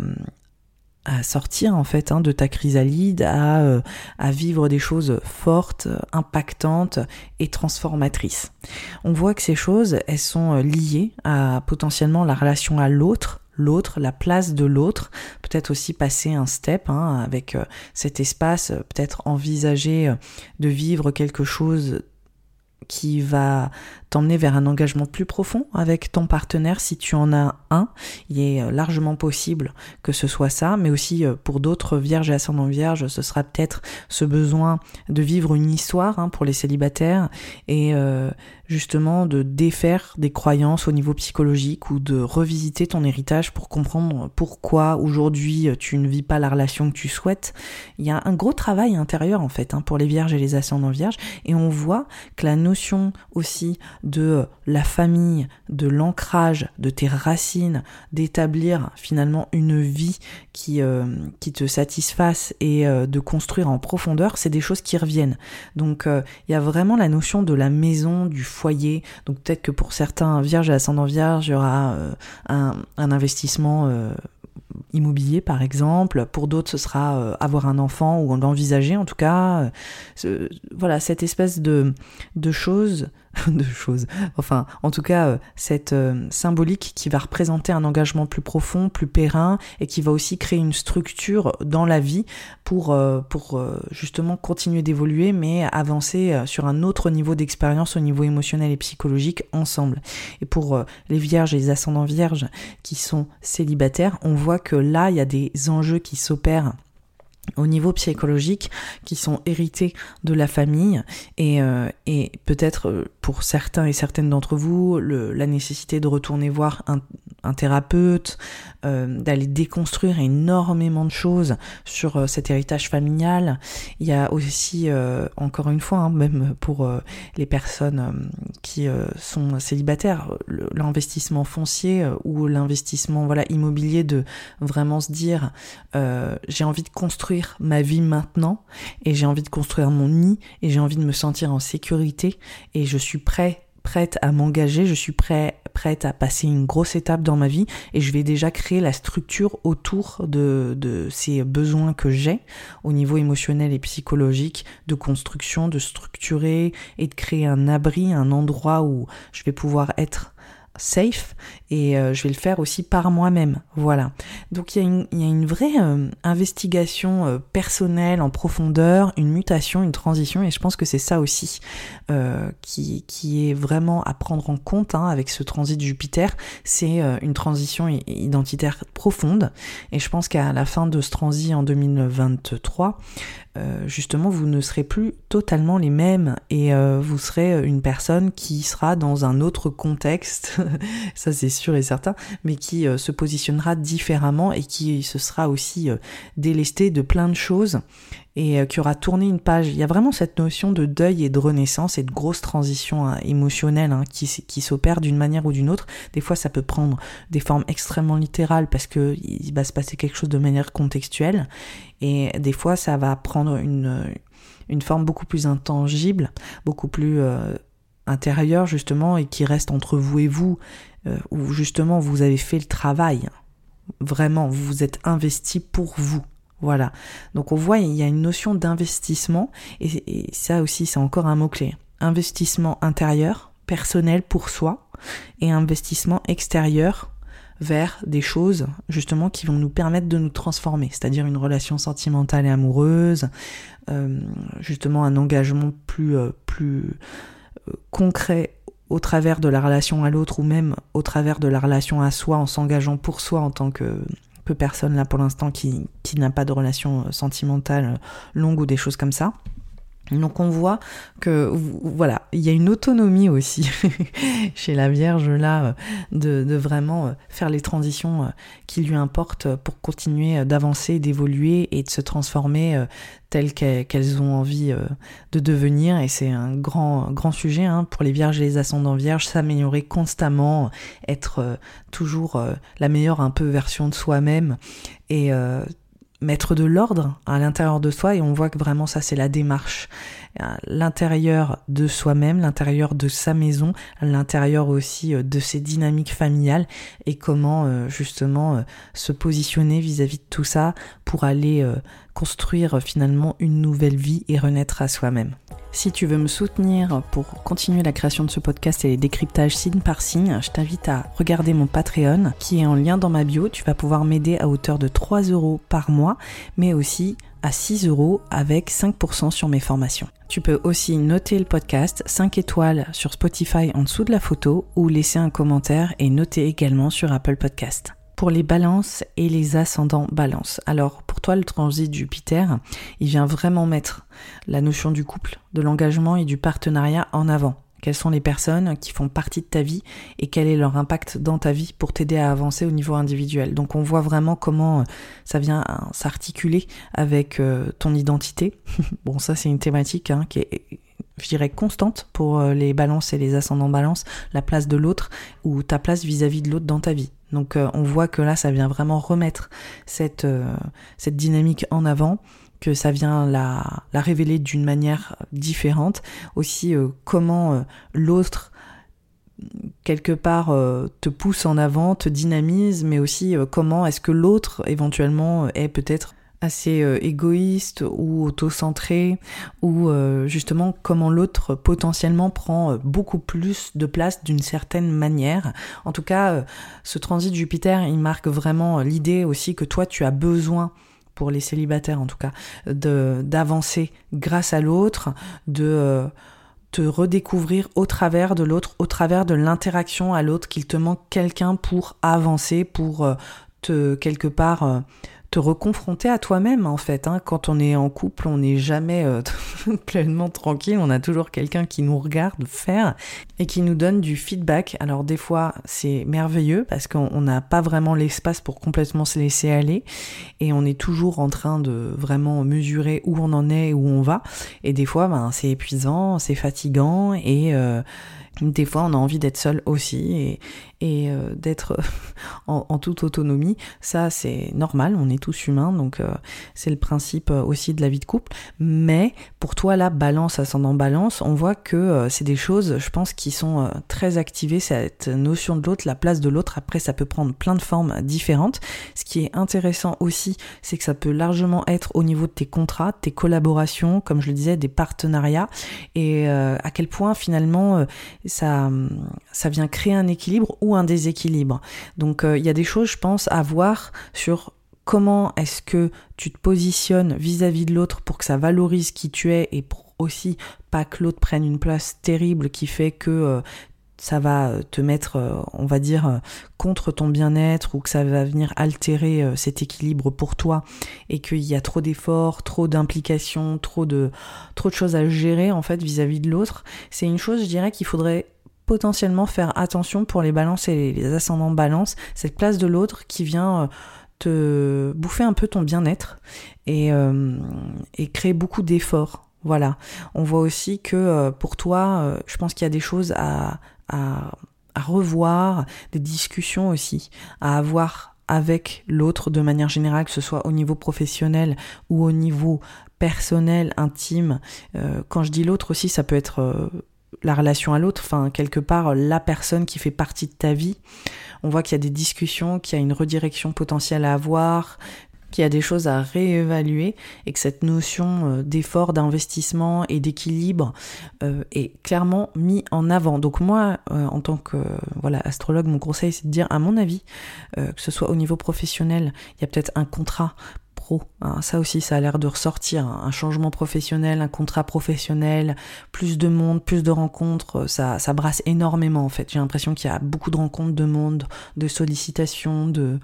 à sortir en fait hein, de ta chrysalide, à, euh, à vivre des choses fortes, impactantes et transformatrices. On voit que ces choses, elles sont euh, liées à potentiellement la relation à l'autre, l'autre, la place de l'autre, peut-être aussi passer un step hein, avec euh, cet espace, peut-être envisager de vivre quelque chose qui va t'emmener vers un engagement plus profond avec ton partenaire si tu en as un. Il est euh, largement possible que ce soit ça, mais aussi euh, pour d'autres vierges et ascendants vierges, ce sera peut-être ce besoin de vivre une histoire hein, pour les célibataires et euh, justement de défaire des croyances au niveau psychologique ou de revisiter ton héritage pour comprendre pourquoi aujourd'hui tu ne vis pas la relation que tu souhaites. Il y a un gros travail intérieur en fait hein, pour les vierges et les ascendants vierges et on voit que la notion aussi de la famille, de l'ancrage, de tes racines, d'établir finalement une vie qui, euh, qui te satisfasse et euh, de construire en profondeur, c'est des choses qui reviennent. Donc euh, il y a vraiment la notion de la maison, du foyer. Donc peut-être que pour certains vierges et ascendants vierges, il y aura un, un, investissement immobilier par exemple, pour d'autres ce sera avoir un enfant ou l'envisager en tout cas. voilà, cette espèce de, de choses <laughs> de choses. Enfin, en tout cas, euh, cette euh, symbolique qui va représenter un engagement plus profond, plus périn, et qui va aussi créer une structure dans la vie pour, euh, pour justement continuer d'évoluer, mais avancer sur un autre niveau d'expérience au niveau émotionnel et psychologique ensemble. Et pour les vierges et les ascendants vierges qui sont célibataires, on voit que là, il y a des enjeux qui s'opèrent au niveau psychologique qui sont hérités de la famille. Et, euh, peut-être euh, pour certains et certaines d'entre vous la nécessité de retourner voir un, un thérapeute, euh, d'aller déconstruire énormément de choses sur euh, cet héritage familial. Il y a aussi, euh, encore une fois, hein, même pour les personnes qui sont célibataires, l'investissement foncier ou l'investissement voilà immobilier de vraiment se dire j'ai envie de construire ma vie maintenant et j'ai envie de construire mon nid et j'ai envie de me sentir en sécurité et je suis prêt prête à m'engager, je suis prêt, prête à passer une grosse étape dans ma vie et je vais déjà créer la structure autour de, de ces besoins que j'ai au niveau émotionnel et psychologique de construction, de structurer et de créer un abri, un endroit où je vais pouvoir être safe et euh, je vais le faire aussi par moi-même. Voilà. Donc il y, a une vraie euh, investigation euh, personnelle en profondeur, une mutation, une transition et je pense que c'est ça aussi qui, est vraiment à prendre en compte hein, avec ce transit Jupiter. C'est une transition identitaire profonde et je pense qu'à la fin de ce transit en 2023, euh, justement vous ne serez plus totalement les mêmes et euh, vous serez une personne qui sera dans un autre contexte, <laughs> ça c'est sûr et certain, mais qui euh, se positionnera différemment et qui se sera aussi délesté de plein de choses et qui aura tourné une page. Il y a vraiment cette notion de deuil et de renaissance et de grosse transition hein, émotionnelle hein, qui, qui s'opère d'une manière ou d'une autre. Des fois, ça peut prendre des formes extrêmement littérales parce que il va se passer quelque chose de manière contextuelle, et des fois, ça va prendre une, une forme beaucoup plus intangible, beaucoup plus euh, intérieure justement, et qui reste entre vous et vous, euh, où justement vous avez fait le travail. Vraiment, vous vous êtes investi pour vous. Voilà. Donc on voit, il y a une notion d'investissement, et, ça aussi c'est encore un mot-clé. Investissement intérieur, personnel pour soi, et investissement extérieur vers des choses justement qui vont nous permettre de nous transformer, c'est-à-dire une relation sentimentale et amoureuse, euh, justement un engagement plus, euh, plus euh, concret au travers de la relation à l'autre ou même au travers de la relation à soi en s'engageant pour soi en tant que personne là pour l'instant qui, qui n'a pas de relation sentimentale longue ou des choses comme ça. Donc on voit que voilà, il y a une autonomie aussi <laughs> chez la Vierge là euh, de, vraiment faire les transitions qui lui importent pour continuer d'avancer, d'évoluer et de se transformer telles qu'elles ont envie de devenir. Et c'est un grand grand sujet hein, pour les Vierges et les ascendants Vierges, s'améliorer constamment, être toujours la meilleure un peu version de soi-même et mettre de l'ordre à l'intérieur de soi et on voit que vraiment ça c'est la démarche. L'intérieur de soi-même, l'intérieur de sa maison, l'intérieur aussi euh, de ses dynamiques familiales et comment euh, justement se positionner vis-à-vis de tout ça pour aller construire finalement une nouvelle vie et renaître à soi-même. Si tu veux me soutenir pour continuer la création de ce podcast et les décryptages signe par signe, je t'invite à regarder mon Patreon qui est en lien dans ma bio. Tu vas pouvoir m'aider à hauteur de 3 euros par mois, mais aussi à 6 euros avec 5% sur mes formations. Tu peux aussi noter le podcast 5 étoiles sur Spotify en dessous de la photo ou laisser un commentaire et noter également sur Apple Podcast pour les balances et les ascendants balance. Alors pour toi le transit Jupiter, il vient vraiment mettre la notion du couple, de l'engagement et du partenariat en avant. Quelles sont les personnes qui font partie de ta vie et quel est leur impact dans ta vie pour t'aider à avancer au niveau individuel? Donc on voit vraiment comment euh, ça vient euh, s'articuler avec euh, ton identité. <laughs> bon ça c'est une thématique hein, qui est je dirais constante pour les balances et les ascendants balance, la place de l'autre ou ta place vis-à-vis de l'autre dans ta vie. Donc euh, on voit que là, ça vient vraiment remettre cette, euh, dynamique en avant, que ça vient la, la révéler d'une manière différente. Aussi euh, comment l'autre quelque part te pousse en avant, te dynamise, mais aussi comment est-ce que l'autre éventuellement est peut-être assez euh, égoïste ou auto-centré ou euh, justement comment l'autre potentiellement prend euh, beaucoup plus de place d'une certaine manière. En tout cas, ce transit Jupiter, il marque vraiment l'idée aussi que toi tu as besoin pour les célibataires en tout cas d'avancer grâce à l'autre, de te redécouvrir au travers de l'autre, au travers de l'interaction à l'autre, qu'il te manque quelqu'un pour avancer, pour te quelque part te reconfronter à toi-même en fait. Hein. Quand on est en couple, on n'est jamais euh, <laughs> pleinement tranquille, on a toujours quelqu'un qui nous regarde faire et qui nous donne du feedback. Alors des fois c'est merveilleux parce qu'on n'a pas vraiment l'espace pour complètement se laisser aller et on est toujours en train de vraiment mesurer où on en est, où on va. Et des fois ben, c'est épuisant, c'est fatigant et... Euh, des fois, on a envie d'être seul aussi et, euh, d'être <laughs> en, toute autonomie. Ça, c'est normal, on est tous humains, donc euh, c'est le principe euh, aussi de la vie de couple. Mais pour toi, là, balance, ascendant balance, on voit que c'est des choses, je pense, qui sont très activées, cette notion de l'autre, la place de l'autre. Après, ça peut prendre plein de formes différentes. Ce qui est intéressant aussi, c'est que ça peut largement être au niveau de tes contrats, tes collaborations, comme je le disais, des partenariats, et à quel point finalement ça, ça vient créer un équilibre ou un déséquilibre. Donc euh, il y a des choses, je pense, à voir sur comment est-ce que tu te positionnes vis-à-vis de l'autre pour que ça valorise qui tu es et pour aussi pas que l'autre prenne une place terrible qui fait que euh, ça va te mettre, euh, on va dire, contre ton bien-être ou que ça va venir altérer cet équilibre pour toi et qu'il y a trop d'efforts, trop d'implications, trop de, trop de choses à gérer en fait vis-à-vis de l'autre. C'est une chose, je dirais, qu'il faudrait potentiellement faire attention pour les balances et les ascendants balance, cette place de l'autre qui vient euh, te bouffer un peu ton bien-être et, euh, créer beaucoup d'efforts. Voilà. On voit aussi que euh, pour toi, je pense qu'il y a des choses à, à, revoir, des discussions aussi à avoir avec l'autre de manière générale, que ce soit au niveau professionnel ou au niveau personnel, intime. quand je dis l'autre aussi, ça peut être la relation à l'autre, enfin quelque part la personne qui fait partie de ta vie. On voit qu'il y a des discussions, qu'il y a une redirection potentielle à avoir, qu'il y a des choses à réévaluer et que cette notion euh, d'effort, d'investissement et d'équilibre euh, est clairement mis en avant. Donc moi, euh, en tant que voilà astrologue, mon conseil c'est de dire, à mon avis, que ce soit au niveau professionnel, il y a peut-être un contrat Hein. Ça aussi, ça a l'air de ressortir. Hein. Un changement professionnel, un contrat professionnel, plus de monde, plus de rencontres, ça, ça brasse énormément en fait. J'ai l'impression qu'il y a beaucoup de rencontres de monde, de sollicitations, de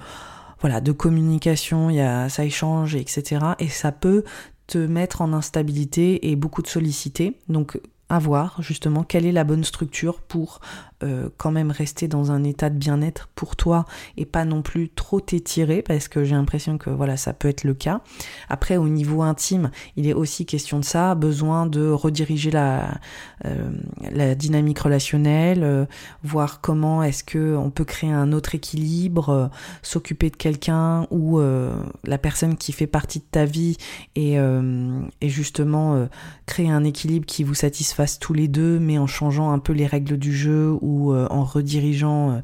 voilà, de communication. Y ça échange, etc. Et ça peut te mettre en instabilité et beaucoup de sollicité. Donc à voir justement quelle est la bonne structure pour euh, quand même rester dans un état de bien-être pour toi et pas non plus trop t'étirer parce que j'ai l'impression que voilà ça peut être le cas. Après au niveau intime, il est aussi question de ça, besoin de rediriger la euh, la dynamique relationnelle, euh, voir comment est-ce que on peut créer un autre équilibre, s'occuper de quelqu'un ou la personne qui fait partie de ta vie et, et justement créer un équilibre qui vous satisfasse tous les deux mais en changeant un peu les règles du jeu ou euh, en redirigeant euh,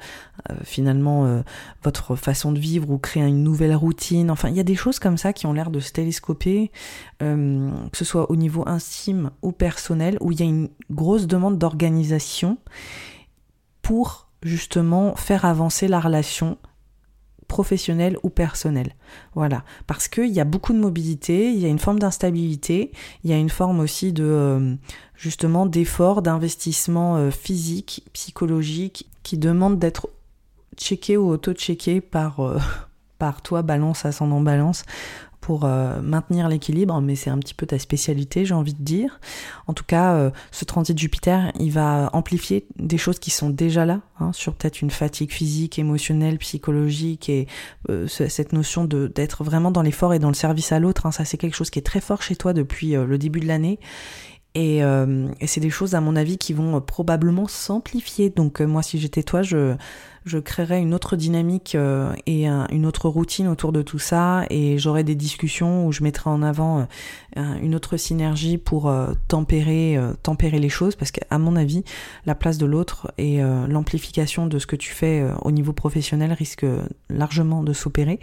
euh, finalement votre façon de vivre ou créer une nouvelle routine. Enfin, il y a des choses comme ça qui ont l'air de se télescoper, que ce soit au niveau intime ou personnel, où il y a une grosse demande d'organisation pour justement faire avancer la relation professionnelle ou personnelle. Voilà, parce qu'il y a beaucoup de mobilité, il y a une forme d'instabilité, il y a une forme aussi de justement d'effort, d'investissement euh, physique, psychologique, qui demande d'être checké ou auto-checké par, euh, <laughs> toi, balance, ascendant, balance, pour euh, maintenir l'équilibre, mais c'est un petit peu ta spécialité, j'ai envie de dire. En tout cas, ce transit Jupiter, il va amplifier des choses qui sont déjà là, hein, sur peut-être une fatigue physique, émotionnelle, psychologique, et cette notion d'être vraiment dans l'effort et dans le service à l'autre. Hein, ça, c'est quelque chose qui est très fort chez toi depuis le début de l'année euh, et, c'est des choses, à mon avis, qui vont euh, probablement s'amplifier. Donc euh, moi, si j'étais toi, je, créerais une autre dynamique et une autre routine autour de tout ça. Et j'aurais des discussions où je mettrais en avant une autre synergie pour tempérer, les choses. Parce qu'à mon avis, la place de l'autre et l'amplification de ce que tu fais au niveau professionnel risque largement de s'opérer.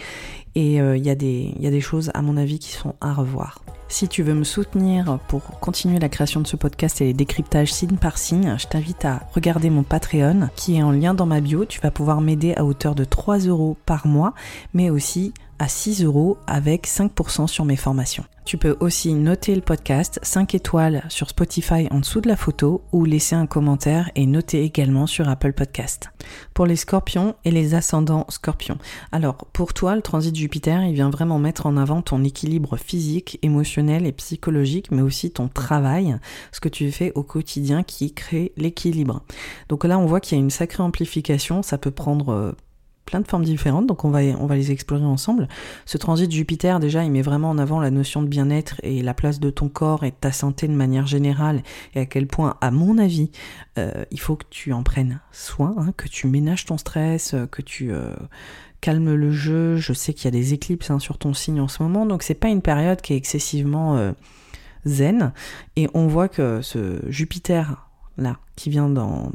Et il y a des choses, à mon avis, qui sont à revoir. Si tu veux me soutenir pour continuer la création de ce podcast et les décryptages signe par signe, je t'invite à regarder mon Patreon qui est en lien dans ma bio. Tu vas pouvoir m'aider à hauteur de 3 euros par mois, mais aussi à 6 euros avec 5% sur mes formations. Tu peux aussi noter le podcast 5 étoiles sur Spotify en dessous de la photo ou laisser un commentaire et noter également sur Apple Podcast. Pour les scorpions et les ascendants scorpions. Alors, pour toi, le transit Jupiter, il vient vraiment mettre en avant ton équilibre physique, émotionnel et psychologique, mais aussi ton travail, ce que tu fais au quotidien qui crée l'équilibre. Donc là, on voit qu'il y a une sacrée amplification, ça peut prendre euh, plein de formes différentes, donc on va, les explorer ensemble. Ce transit Jupiter, déjà, il met vraiment en avant la notion de bien-être et la place de ton corps et de ta santé de manière générale, et à quel point, à mon avis, euh, il faut que tu en prennes soin, hein, que tu ménages ton stress, euh, que tu euh, calmes le jeu. Je sais qu'il y a des éclipses hein, sur ton signe en ce moment, donc c'est pas une période qui est excessivement zen, et on voit que ce Jupiter qui vient dans,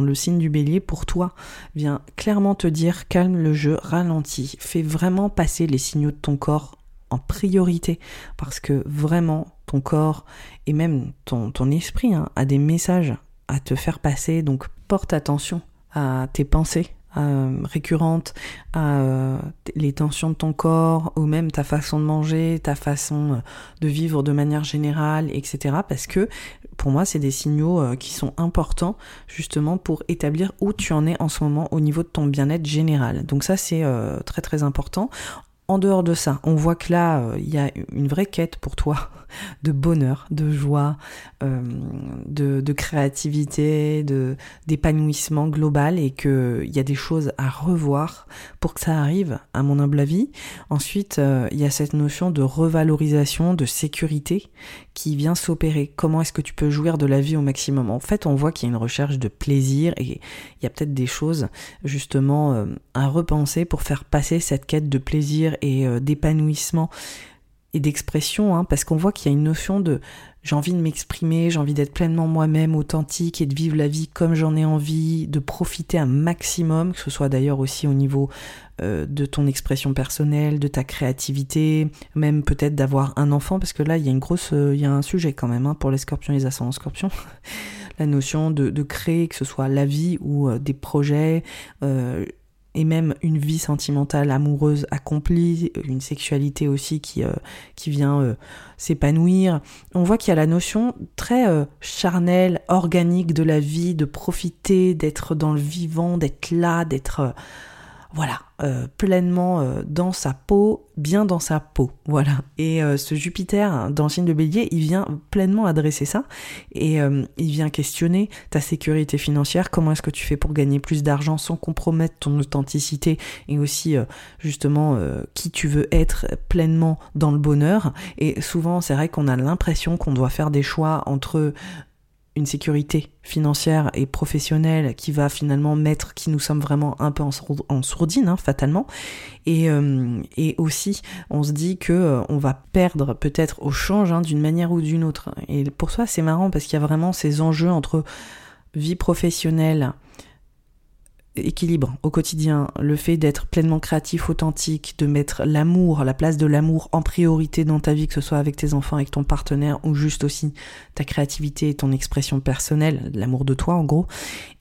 le signe du bélier, pour toi, vient clairement te dire calme le jeu, ralentis, fais vraiment passer les signaux de ton corps en priorité, parce que vraiment, ton corps et même ton, ton esprit hein, a des messages à te faire passer, donc porte attention à tes pensées, euh, récurrentes, à euh, les tensions de ton corps, ou même ta façon de manger, ta façon euh, de vivre de manière générale, etc. Parce que pour moi, c'est des signaux qui sont importants justement pour établir où tu en es en ce moment au niveau de ton bien-être général. Donc ça, c'est très très important. En dehors de ça, on voit que là, il y a une vraie quête pour toi de bonheur, de joie, euh, de, créativité, d'épanouissement global et qu'il y a des choses à revoir pour que ça arrive, à mon humble avis. Ensuite, euh, il y a cette notion de revalorisation, de sécurité qui vient s'opérer. Comment est-ce que tu peux jouir de la vie au maximum? En fait, on voit qu'il y a une recherche de plaisir et il y a peut-être des choses justement à repenser pour faire passer cette quête de plaisir et euh, d'épanouissement d'expression, hein, parce qu'on voit qu'il y a une notion de j'ai envie de m'exprimer, j'ai envie d'être pleinement moi-même, authentique et de vivre la vie comme j'en ai envie, de profiter un maximum, que ce soit d'ailleurs aussi au niveau euh, de ton expression personnelle, de ta créativité, même peut-être d'avoir un enfant, parce que là il y a une grosse, euh, il y a un sujet quand même hein, pour les scorpions et les ascendants scorpions, <laughs> la notion de, de, créer, que ce soit la vie ou des projets et même une vie sentimentale amoureuse accomplie, une sexualité aussi qui, euh, vient euh, s'épanouir. On voit qu'il y a la notion très euh, charnelle, organique de la vie, de profiter, d'être dans le vivant, d'être là, d'être voilà, euh, pleinement euh, dans sa peau, bien dans sa peau, voilà. Et euh, ce Jupiter dans le signe de Bélier, il vient pleinement adresser ça et il vient questionner ta sécurité financière, comment est-ce que tu fais pour gagner plus d'argent sans compromettre ton authenticité et aussi justement qui tu veux être pleinement dans le bonheur? Et souvent, c'est vrai qu'on a l'impression qu'on doit faire des choix entre une sécurité financière et professionnelle qui va finalement mettre qui nous sommes vraiment un peu en, sourdine, hein, fatalement. Et, euh, et, aussi, on se dit que euh, on va perdre peut-être au change hein, d'une manière ou d'une autre. Et pour ça, c'est marrant parce qu'il y a vraiment ces enjeux entre vie professionnelle, équilibre au quotidien, le fait d'être pleinement créatif, authentique, de mettre l'amour, la place de l'amour en priorité dans ta vie, que ce soit avec tes enfants, avec ton partenaire ou juste aussi ta créativité et ton expression personnelle, l'amour de toi en gros,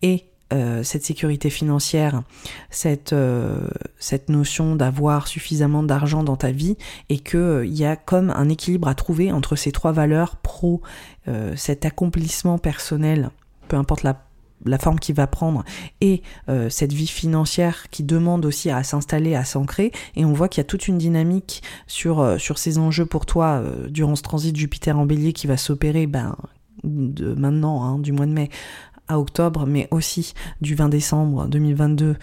et euh, cette sécurité financière, cette, euh, cette notion d'avoir suffisamment d'argent dans ta vie et qu'il euh, y a comme un équilibre à trouver entre ces trois valeurs pro, cet accomplissement personnel, peu importe la la forme qu'il va prendre et euh, cette vie financière qui demande aussi à s'installer, à s'ancrer. Et on voit qu'il y a toute une dynamique sur, euh, ces enjeux pour toi euh, durant ce transit Jupiter en bélier qui va s'opérer ben, de maintenant, hein, du mois de mai à octobre, mais aussi du 20 décembre 2022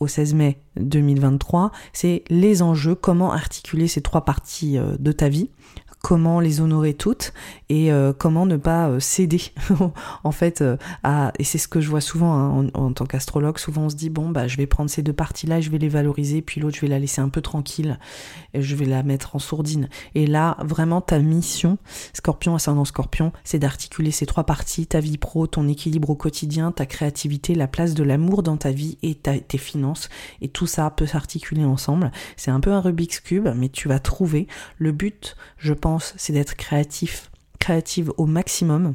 au 16 mai 2023. C'est les enjeux, comment articuler ces trois parties de ta vie comment les honorer toutes et euh, comment ne pas euh, céder <laughs> en fait euh, à et c'est ce que je vois souvent hein, en, tant qu'astrologue souvent on se dit bon bah je vais prendre ces deux parties là je vais les valoriser puis l'autre je vais la laisser un peu tranquille et je vais la mettre en sourdine. Et là vraiment ta mission scorpion ascendant scorpion c'est d'articuler ces trois parties ta vie pro ton équilibre au quotidien ta créativité la place de l'amour dans ta vie et tes finances. Et tout ça peut s'articuler ensemble. C'est un peu un Rubik's cube mais tu vas trouver. Le but je pense c'est d'être créatif, créative au maximum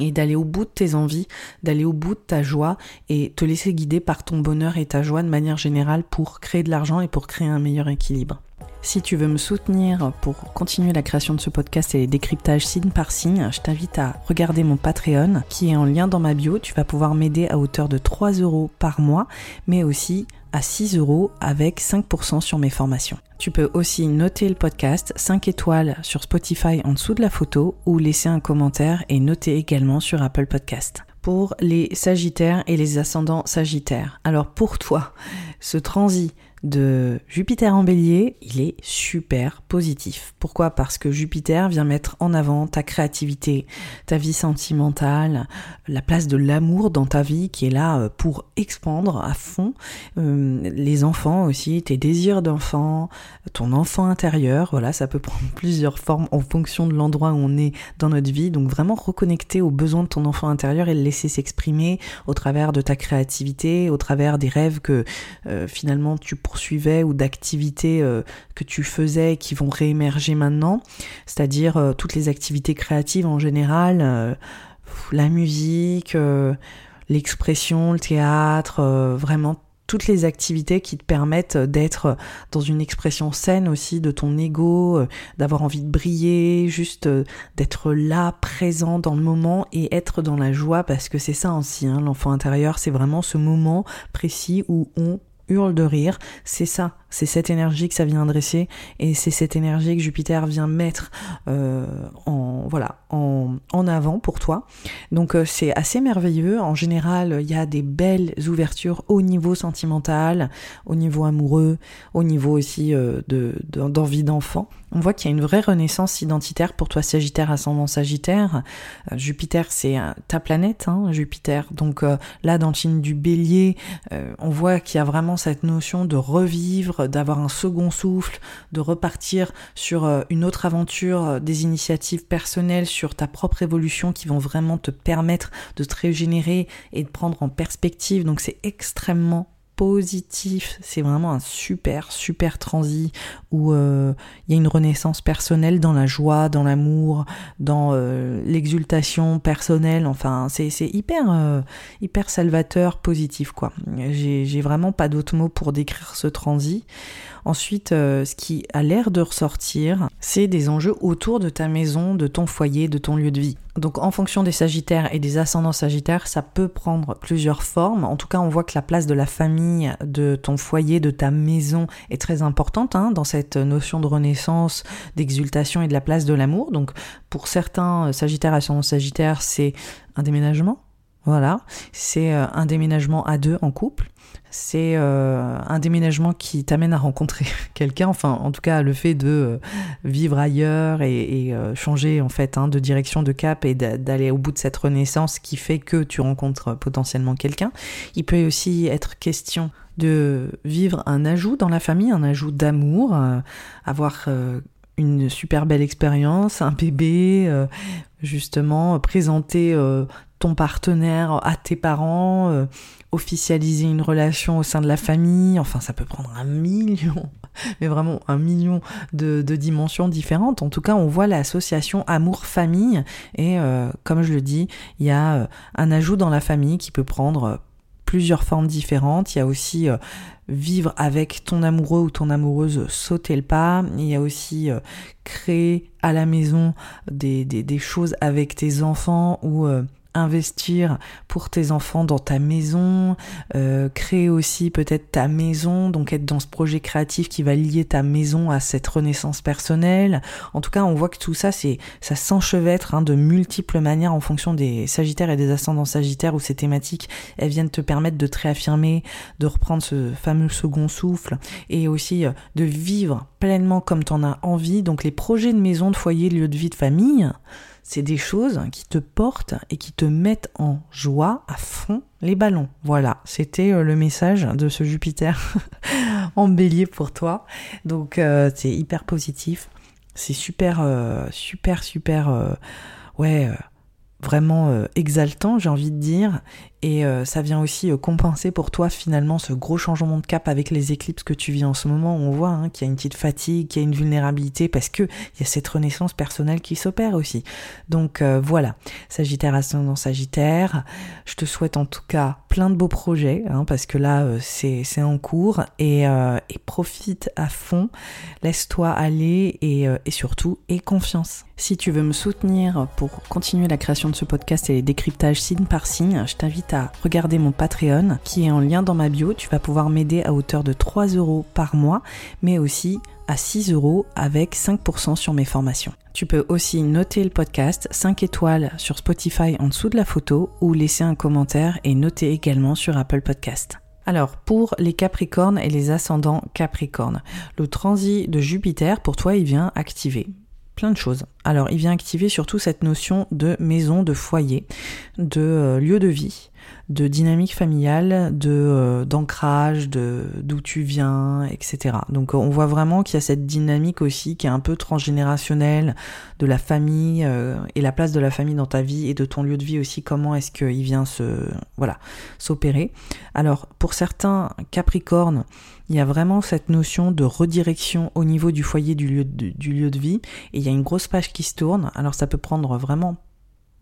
et d'aller au bout de tes envies, d'aller au bout de ta joie et te laisser guider par ton bonheur et ta joie de manière générale pour créer de l'argent et pour créer un meilleur équilibre. Si tu veux me soutenir pour continuer la création de ce podcast et les décryptages signe par signe, je t'invite à regarder mon Patreon qui est en lien dans ma bio. Tu vas pouvoir m'aider à hauteur de 3 euros par mois, mais aussi à 6 euros avec 5% sur mes formations. Tu peux aussi noter le podcast 5 étoiles sur Spotify en dessous de la photo ou laisser un commentaire et noter également sur Apple Podcast. Pour les Sagittaires et les ascendants Sagittaires. Alors pour toi, ce transit de Jupiter en bélier, il est super positif. Pourquoi? Parce que Jupiter vient mettre en avant ta créativité, ta vie sentimentale, la place de l'amour dans ta vie qui est là euh, pour expandre à fond euh, les enfants aussi, tes désirs d'enfant, ton enfant intérieur, voilà, ça peut prendre <laughs> plusieurs formes en fonction de l'endroit où on est dans notre vie. Donc vraiment reconnecter aux besoins de ton enfant intérieur et le laisser s'exprimer au travers de ta créativité, au travers des rêves que euh, finalement tu ou d'activités euh, que tu faisais qui vont réémerger maintenant, c'est-à-dire euh, toutes les activités créatives en général, euh, la musique, l'expression, le théâtre, vraiment toutes les activités qui te permettent d'être dans une expression saine aussi de ton ego, d'avoir envie de briller, juste d'être là, présent dans le moment et être dans la joie parce que c'est ça aussi, hein, l'enfant intérieur, c'est vraiment ce moment précis où on hurle de rire. C'est ça, c'est cette énergie que ça vient adresser et c'est cette énergie que Jupiter vient mettre euh, en voilà en, avant pour toi. Donc euh, c'est assez merveilleux. En général, il y a des belles ouvertures au niveau sentimental, au niveau amoureux, au niveau aussi euh, de d'envie d'enfant. On voit qu'il y a une vraie renaissance identitaire pour toi Sagittaire ascendant Sagittaire. Jupiter c'est ta planète, hein, Jupiter. Donc là dans le signe du Bélier, on voit qu'il y a vraiment cette notion de revivre d'avoir un second souffle, de repartir sur euh, une autre aventure, euh, des initiatives personnelles, sur ta propre évolution qui vont vraiment te permettre de te régénérer et de prendre en perspective. Donc c'est extrêmement positif, c'est vraiment un super super transit où euh, il y a une renaissance personnelle dans la joie, dans l'amour, dans l'exultation personnelle, enfin c'est hyper hyper salvateur, positif quoi. J'ai vraiment pas d'autres mots pour décrire ce transit. Ensuite, ce qui a l'air de ressortir, c'est des enjeux autour de ta maison, de ton foyer, de ton lieu de vie. Donc en fonction des Sagittaires et des ascendants Sagittaires, ça peut prendre plusieurs formes. En tout cas, on voit que la place de la famille, de ton foyer, de ta maison est très importante hein, dans cette notion de renaissance, d'exultation et de la place de l'amour. Donc pour certains Sagittaires, ascendants Sagittaires, c'est un déménagement. Voilà, c'est euh, un déménagement à deux en couple c'est euh, un déménagement qui t'amène à rencontrer <laughs> quelqu'un, enfin en tout cas le fait de euh, vivre ailleurs et, euh, changer en fait hein, de direction, de cap et d'aller au bout de cette renaissance qui fait que tu rencontres potentiellement quelqu'un. Il peut aussi être question de vivre un ajout dans la famille, un ajout d'amour, avoir une super belle expérience, un bébé, justement présenter ton partenaire à tes parents, officialiser une relation au sein de la famille, enfin ça peut prendre un million, <laughs> mais vraiment un million de, dimensions différentes. En tout cas, on voit l'association amour-famille et euh, comme je le dis, il y a euh, un ajout dans la famille qui peut prendre euh, plusieurs formes différentes. Il y a aussi vivre avec ton amoureux ou ton amoureuse, sauter le pas. Il y a aussi créer à la maison des, des, choses avec tes enfants ou investir pour tes enfants dans ta maison, euh, créer aussi peut-être ta maison, donc être dans ce projet créatif qui va lier ta maison à cette renaissance personnelle. En tout cas, on voit que tout ça, c'est ça s'enchevêtre hein, de multiples manières en fonction des Sagittaires et des ascendants Sagittaires où ces thématiques, elles viennent te permettre de te réaffirmer, de reprendre ce fameux second souffle et aussi euh, de vivre pleinement comme tu en as envie. Donc les projets de maison, de foyer, lieu de vie, de famille, c'est des choses qui te portent et qui te mettent en joie à fond les ballons. Voilà, c'était euh, le message de ce Jupiter <laughs> en bélier pour toi. Donc euh, c'est hyper positif. C'est super, euh, super, super, ouais, vraiment exaltant, j'ai envie de dire. Et euh, ça vient aussi euh, compenser pour toi finalement ce gros changement de cap avec les éclipses que tu vis en ce moment. On voit hein, qu'il y a une petite fatigue, qu'il y a une vulnérabilité parce que il y a cette renaissance personnelle qui s'opère aussi. Donc euh, voilà, Sagittaire ascendant Sagittaire. Je te souhaite en tout cas plein de beaux projets hein, parce que là c'est en cours et, et profite à fond, laisse-toi aller et, et surtout aie confiance. Si tu veux me soutenir pour continuer la création de ce podcast et les décryptages signe par signe, je t'invite regarder mon Patreon qui est en lien dans ma bio. Tu vas pouvoir m'aider à hauteur de 3 euros par mois, mais aussi à 6 euros avec 5% sur mes formations. Tu peux aussi noter le podcast 5 étoiles sur Spotify en dessous de la photo ou laisser un commentaire et noter également sur Apple Podcast. Alors, pour les Capricornes et les ascendants Capricornes, le transit de Jupiter, pour toi, il vient activer plein de choses. Alors, il vient activer surtout cette notion de maison, de foyer, de euh, lieu de vie, de dynamique familiale, de euh, d'ancrage, de d'où tu viens, etc. Donc on voit vraiment qu'il y a cette dynamique aussi qui est un peu transgénérationnelle de la famille euh, et la place de la famille dans ta vie et de ton lieu de vie aussi. Comment est-ce qu'il vient se voilà s'opérer Alors pour certains Capricornes, il y a vraiment cette notion de redirection au niveau du foyer du lieu de, vie et il y a une grosse page qui se tourne. Alors ça peut prendre vraiment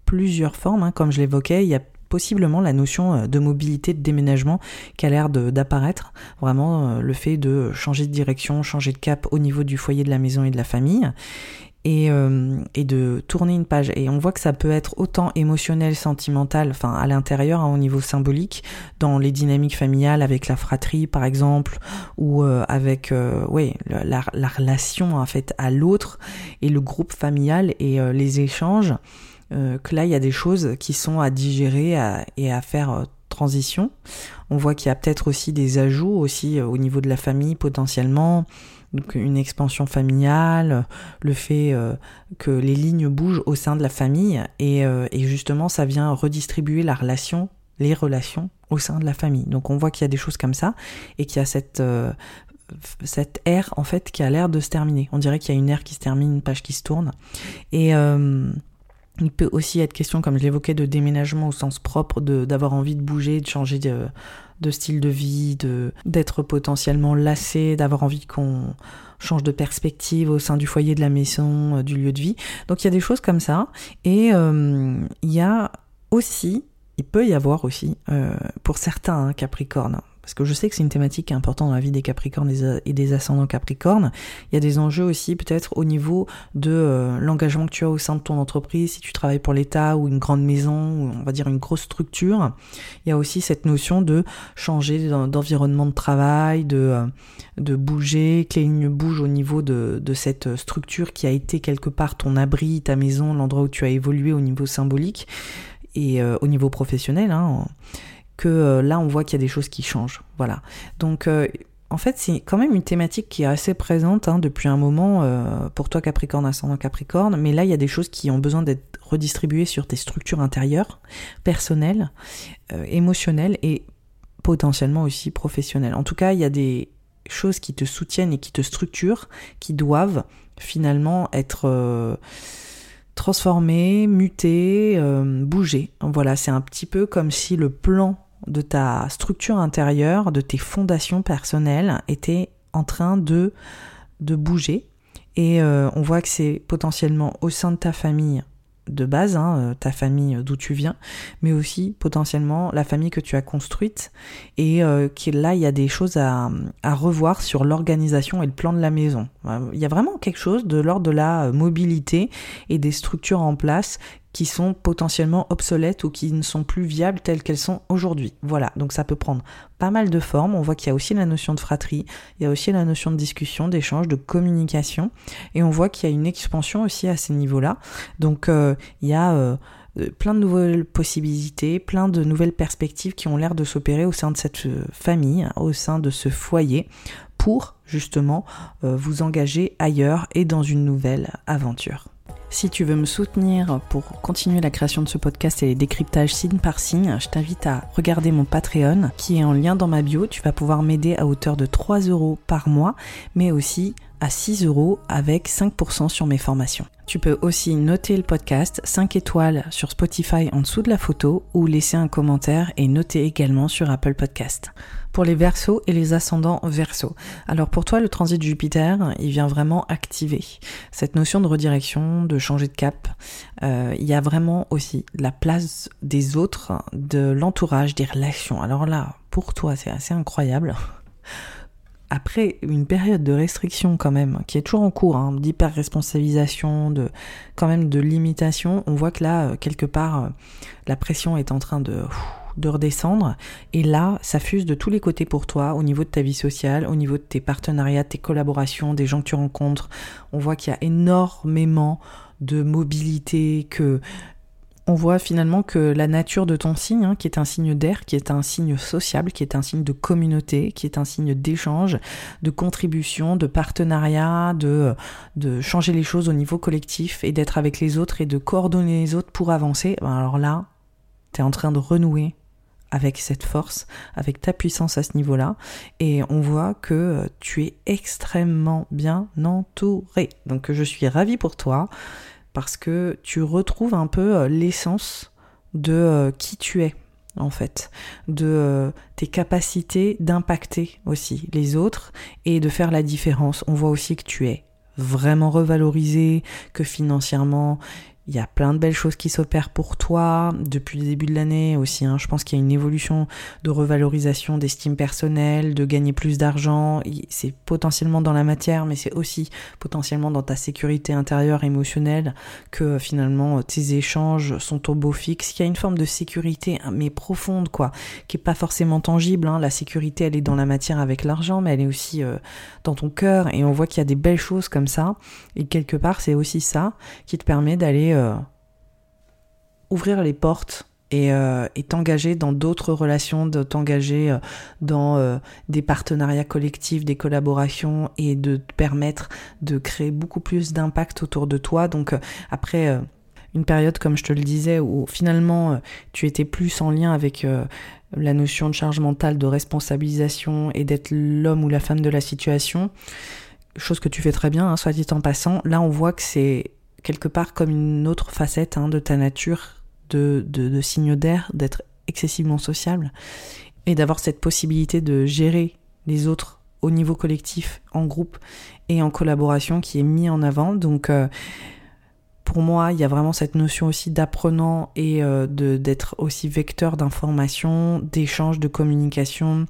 plusieurs formes, hein. comme je l'évoquais. Il y a possiblement la notion euh, de mobilité, de déménagement qui a l'air d'apparaître. Vraiment euh, le fait de changer de direction, changer de cap au niveau du foyer de la maison et de la famille. Et, euh, et, de tourner une page. Et on voit que ça peut être autant émotionnel, sentimental, enfin à l'intérieur, hein, au niveau symbolique, dans les dynamiques familiales avec la fratrie par exemple, ou avec euh, ouais, la, la, relation en fait à l'autre et le groupe familial et les échanges. Euh, que là, il y a des choses qui sont à digérer et à faire euh, transition. On voit qu'il y a peut-être aussi des ajouts aussi euh, au niveau de la famille potentiellement. Donc une expansion familiale, le fait que les lignes bougent au sein de la famille et, et justement ça vient redistribuer la relation, les relations au sein de la famille. Donc on voit qu'il y a des choses comme ça et qu'il y a cette cette ère en fait qui a l'air de se terminer. On dirait qu'il y a une ère qui se termine, une page qui se tourne. Et il peut aussi être question, comme je l'évoquais, de déménagement au sens propre, d'avoir envie de bouger, de changer de, de style de vie, d'être potentiellement lassé, d'avoir envie qu'on change de perspective au sein du foyer de la maison, euh, du lieu de vie. Donc il y a des choses comme ça. Et euh, il y a aussi, il peut y avoir aussi, euh, pour certains hein, Capricornes, parce que je sais que c'est une thématique qui est importante dans la vie des Capricornes et des ascendants Capricornes, il y a des enjeux aussi peut-être au niveau de euh, l'engagement que tu as au sein de ton entreprise, si tu travailles pour l'État ou une grande maison, ou on va dire une grosse structure. Il y a aussi cette notion de changer d'environnement de travail, de, euh, de bouger, que les lignes bougent au niveau de, de cette structure qui a été quelque part ton abri, ta maison, l'endroit où tu as évolué au niveau symbolique et euh, au niveau professionnel. Hein, que euh, là on voit qu'il y a des choses qui changent. Voilà. Donc euh, en fait, c'est quand même une thématique qui est assez présente hein, depuis un moment euh, pour toi Capricorne, ascendant Capricorne, mais là il y a des choses qui ont besoin d'être redistribuées sur tes structures intérieures, personnelles, émotionnelles et potentiellement aussi professionnelles. En tout cas, il y a des choses qui te soutiennent et qui te structurent, qui doivent finalement être transformées, mutées, bouger. Voilà, c'est un petit peu comme si le plan de ta structure intérieure, de tes fondations personnelles, était en train de, de bouger. Et euh, on voit que c'est potentiellement au sein de ta famille de base, hein, euh, ta famille d'où tu viens, mais aussi potentiellement la famille que tu as construite et euh, là il y a des choses à, à revoir sur l'organisation et le plan de la maison. Il y a vraiment quelque chose de l'ordre de la mobilité et des structures en place qui sont potentiellement obsolètes ou qui ne sont plus viables telles qu'elles sont aujourd'hui. Voilà, donc ça peut prendre pas mal de formes. On voit qu'il y a aussi la notion de fratrie, il y a aussi la notion de discussion, d'échange, de communication, et on voit qu'il y a une expansion aussi à ces niveaux-là. Donc euh, il y a euh, euh, plein de nouvelles possibilités, plein de nouvelles perspectives qui ont l'air de s'opérer au sein de cette famille, au sein de ce foyer, pour justement vous engager ailleurs et dans une nouvelle aventure. Si tu veux me soutenir pour continuer la création de ce podcast et les décryptages signe par signe, je t'invite à regarder mon Patreon qui est en lien dans ma bio. Tu vas pouvoir m'aider à hauteur de 3 euros par mois, mais aussi à 6 euros avec 5% sur mes formations. Tu peux aussi noter le podcast 5 étoiles sur Spotify en dessous de la photo ou laisser un commentaire et noter également sur Apple Podcast pour les versos et les ascendants versos. Alors pour toi, le transit de Jupiter, il vient vraiment activer cette notion de redirection, de changer de cap. Euh, il y a vraiment aussi la place des autres, de l'entourage, des relations. Alors là, pour toi, c'est assez incroyable après une période de restriction quand même, qui est toujours en cours, hein, d'hyper-responsabilisation, de quand même de limitation, on voit que là, euh, quelque part, euh, la pression est en train de de redescendre. Et là, ça fuse de tous les côtés pour toi, au niveau de ta vie sociale, au niveau de tes partenariats, tes collaborations, des gens que tu rencontres. On voit qu'il y a énormément de mobilité, que on voit finalement que la nature de ton signe, hein, qui est un signe d'air, qui est un signe sociable, qui est un signe de communauté, qui est un signe d'échange, de contribution, de partenariat, de, de changer les choses au niveau collectif et d'être avec les autres et de coordonner les autres pour avancer, ben alors là, tu es en train de renouer avec cette force, avec ta puissance à ce niveau-là, et on voit que euh, tu es extrêmement bien entouré. Donc je suis ravie pour toi, parce que tu retrouves un peu euh, l'essence de euh, qui tu es en fait, de tes capacités d'impacter aussi les autres et de faire la différence. On voit aussi que tu es vraiment revalorisé, que financièrement il y a plein de belles choses qui s'opèrent pour toi depuis le début de l'année aussi. Hein. Je pense qu'il y a une évolution de revalorisation d'estime personnelle, de gagner plus d'argent. C'est potentiellement dans la matière, mais c'est aussi potentiellement dans ta sécurité intérieure émotionnelle que finalement tes échanges sont au beau fixe. Il y a une forme de sécurité, hein, mais profonde, quoi, qui est pas forcément tangible. Hein. La sécurité, elle est dans la matière avec l'argent, mais elle est aussi euh, dans ton cœur. Et on voit qu'il y a des belles choses comme ça. Et quelque part, c'est aussi ça qui te permet d'aller euh, ouvrir les portes et euh, t'engager dans d'autres relations, de t'engager euh, dans des partenariats collectifs, des collaborations et de te permettre de créer beaucoup plus d'impact autour de toi. Donc après une période, comme je te le disais, où finalement tu étais plus en lien avec la notion de charge mentale, de responsabilisation et d'être l'homme ou la femme de la situation, chose que tu fais très bien, hein, soit dit en passant, là on voit que c'est quelque part comme une autre facette hein, de ta nature de, de, signe d'air, d'être excessivement sociable et d'avoir cette possibilité de gérer les autres au niveau collectif, en groupe et en collaboration qui est mis en avant. Donc, euh, pour moi, il y a vraiment cette notion aussi d'apprenant et euh, d'être aussi vecteur d'information, d'échange, de communication,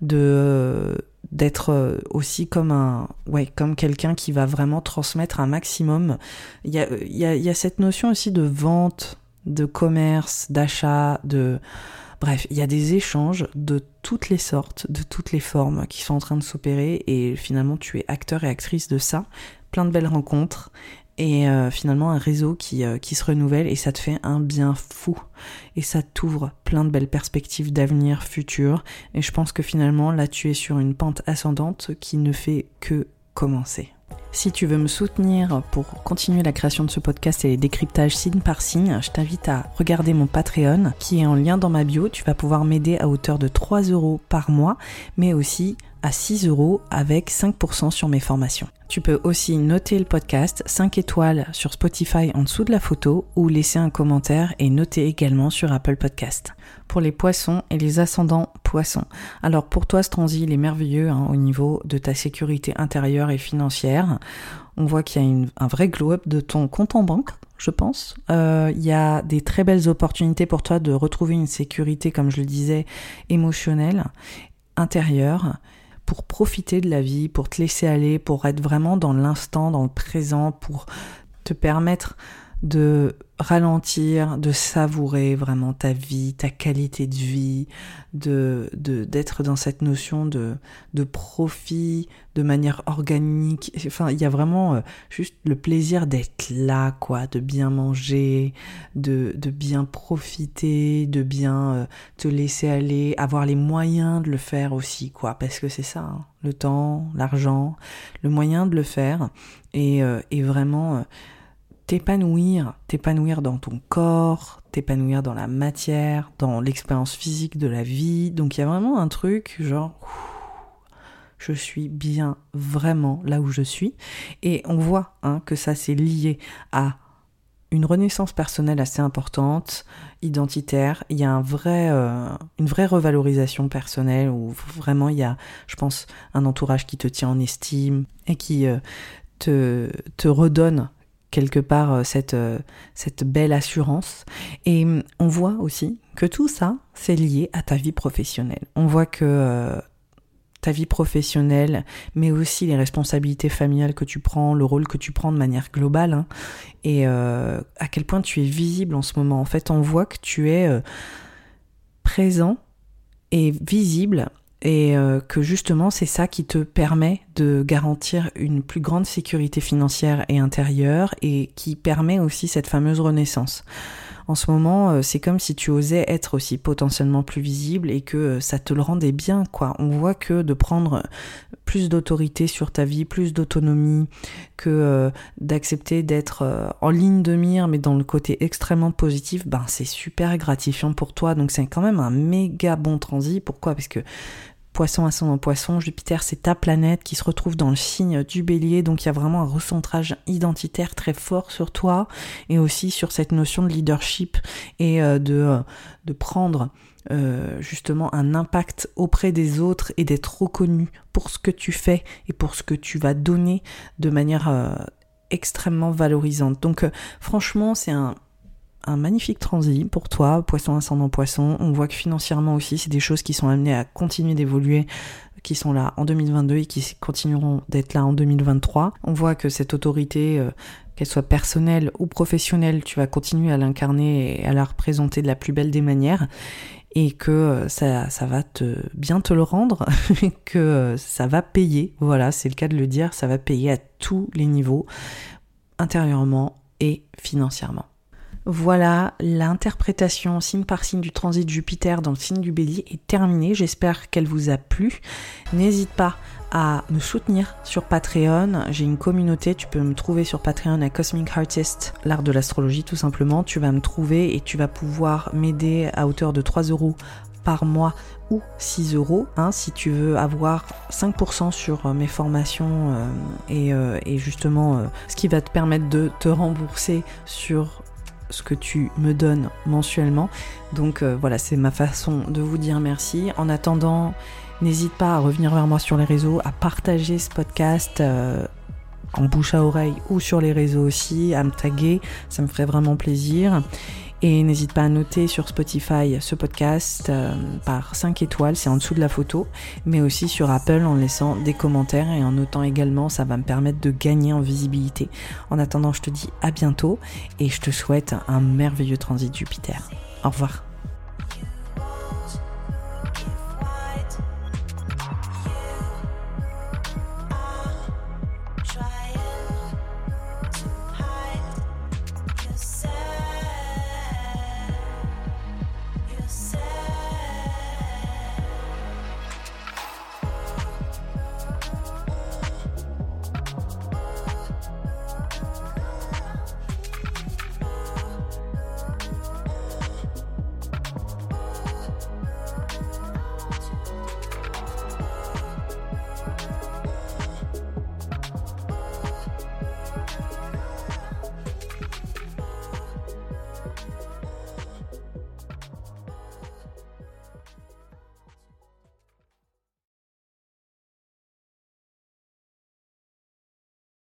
de d'être aussi comme un ouais comme quelqu'un qui va vraiment transmettre un maximum. Il y a, y, a, il y a cette notion aussi de vente, de commerce, d'achat, de Bref, il y a des échanges de toutes les sortes, de toutes les formes qui sont en train de s'opérer et finalement tu es acteur et actrice de ça. Plein de belles rencontres et euh, finalement un réseau qui, euh, qui se renouvelle et ça te fait un bien fou et ça t'ouvre plein de belles perspectives d'avenir futur et je pense que finalement là tu es sur une pente ascendante qui ne fait que commencer. Si tu veux me soutenir pour continuer la création de ce podcast et les décryptages signe par signe, je t'invite à regarder mon Patreon qui est en lien dans ma bio. Tu vas pouvoir m'aider à hauteur de 3 euros par mois, mais aussi à 6 euros avec 5% sur mes formations. Tu peux aussi noter le podcast 5 étoiles sur Spotify en dessous de la photo ou laisser un commentaire et noter également sur Apple Podcast. Pour les poissons et les ascendants poissons. Alors pour toi ce transit il est merveilleux hein, au niveau de ta sécurité intérieure et financière. On voit qu'il y a un vrai glow-up de ton compte en banque je pense. Euh, il y a des très belles opportunités pour toi de retrouver une sécurité, comme je le disais, émotionnelle, intérieure pour profiter de la vie, pour te laisser aller, pour être vraiment dans l'instant, dans le présent, pour te permettre de ralentir, de savourer vraiment ta vie, ta qualité de vie, de d'être dans cette notion de de profit de manière organique. Enfin, il y a vraiment euh, juste le plaisir d'être là, quoi, de bien manger, de de bien profiter, de bien euh, te laisser aller, avoir les moyens de le faire aussi, quoi, parce que c'est ça, hein, le temps, l'argent, le moyen de le faire et, euh, et vraiment t'épanouir, dans ton corps, t'épanouir dans la matière, dans l'expérience physique de la vie. Donc il y a vraiment un truc genre je suis bien vraiment là où je suis. Et on voit hein, que ça c'est lié à une renaissance personnelle assez importante, identitaire. Il y a un vrai, euh, une vraie revalorisation personnelle où vraiment il y a, je pense, un entourage qui te tient en estime et qui euh, te redonne quelque part euh, cette, euh, cette belle assurance. Et hum, on voit aussi que tout ça, c'est lié à ta vie professionnelle. On voit que euh, ta vie professionnelle, mais aussi les responsabilités familiales que tu prends, le rôle que tu prends de manière globale, hein, et à quel point tu es visible en ce moment. En fait, on voit que tu es présent et visible et euh, que justement c'est ça qui te permet de garantir une plus grande sécurité financière et intérieure et qui permet aussi cette fameuse renaissance. En ce moment, euh, c'est comme si tu osais être aussi potentiellement plus visible et que euh, ça te le rendait bien, quoi. On voit que de prendre plus d'autorité sur ta vie, plus d'autonomie, que d'accepter d'être en ligne de mire, mais dans le côté extrêmement positif, ben c'est super gratifiant pour toi. Donc c'est quand même un méga bon transit. Pourquoi? Parce que Poisson ascendant poisson, Jupiter c'est ta planète qui se retrouve dans le signe du bélier, donc il y a vraiment un recentrage identitaire très fort sur toi et aussi sur cette notion de leadership et euh, de, euh, de prendre euh, justement un impact auprès des autres et d'être reconnu pour ce que tu fais et pour ce que tu vas donner de manière extrêmement valorisante. Donc franchement c'est un un magnifique transit pour toi, poisson ascendant poisson. On voit que financièrement aussi, c'est des choses qui sont amenées à continuer d'évoluer, qui sont là en 2022 et qui continueront d'être là en 2023. On voit que cette autorité, euh, qu'elle soit personnelle ou professionnelle, tu vas continuer à l'incarner et à la représenter de la plus belle des manières et que euh, ça, ça va te bien te le rendre, <laughs> que euh, ça va payer. Voilà, c'est le cas de le dire, ça va payer à tous les niveaux, intérieurement et financièrement. Voilà, l'interprétation signe par signe du transit Jupiter dans le signe du bélier est terminée. J'espère qu'elle vous a plu. N'hésite pas à me soutenir sur Patreon. J'ai une communauté, tu peux me trouver sur Patreon à Cosmic Artist, l'art de l'astrologie tout simplement. Tu vas me trouver et tu vas pouvoir m'aider à hauteur de 3 euros par mois ou 6 euros hein, si tu veux avoir 5% sur euh, mes formations euh, euh, et, justement ce qui va te permettre de te rembourser sur ce que tu me donnes mensuellement. Donc euh, voilà, c'est ma façon de vous dire merci. En attendant, n'hésite pas à revenir vers moi sur les réseaux, à partager ce podcast. Euh, en bouche à oreille ou sur les réseaux aussi, à me taguer, ça me ferait vraiment plaisir. Et n'hésite pas à noter sur Spotify ce podcast euh, par 5 étoiles, c'est en dessous de la photo, mais aussi sur Apple en laissant des commentaires et en notant également, ça va me permettre de gagner en visibilité. En attendant, je te dis à bientôt et je te souhaite un merveilleux transit Jupiter. Au revoir.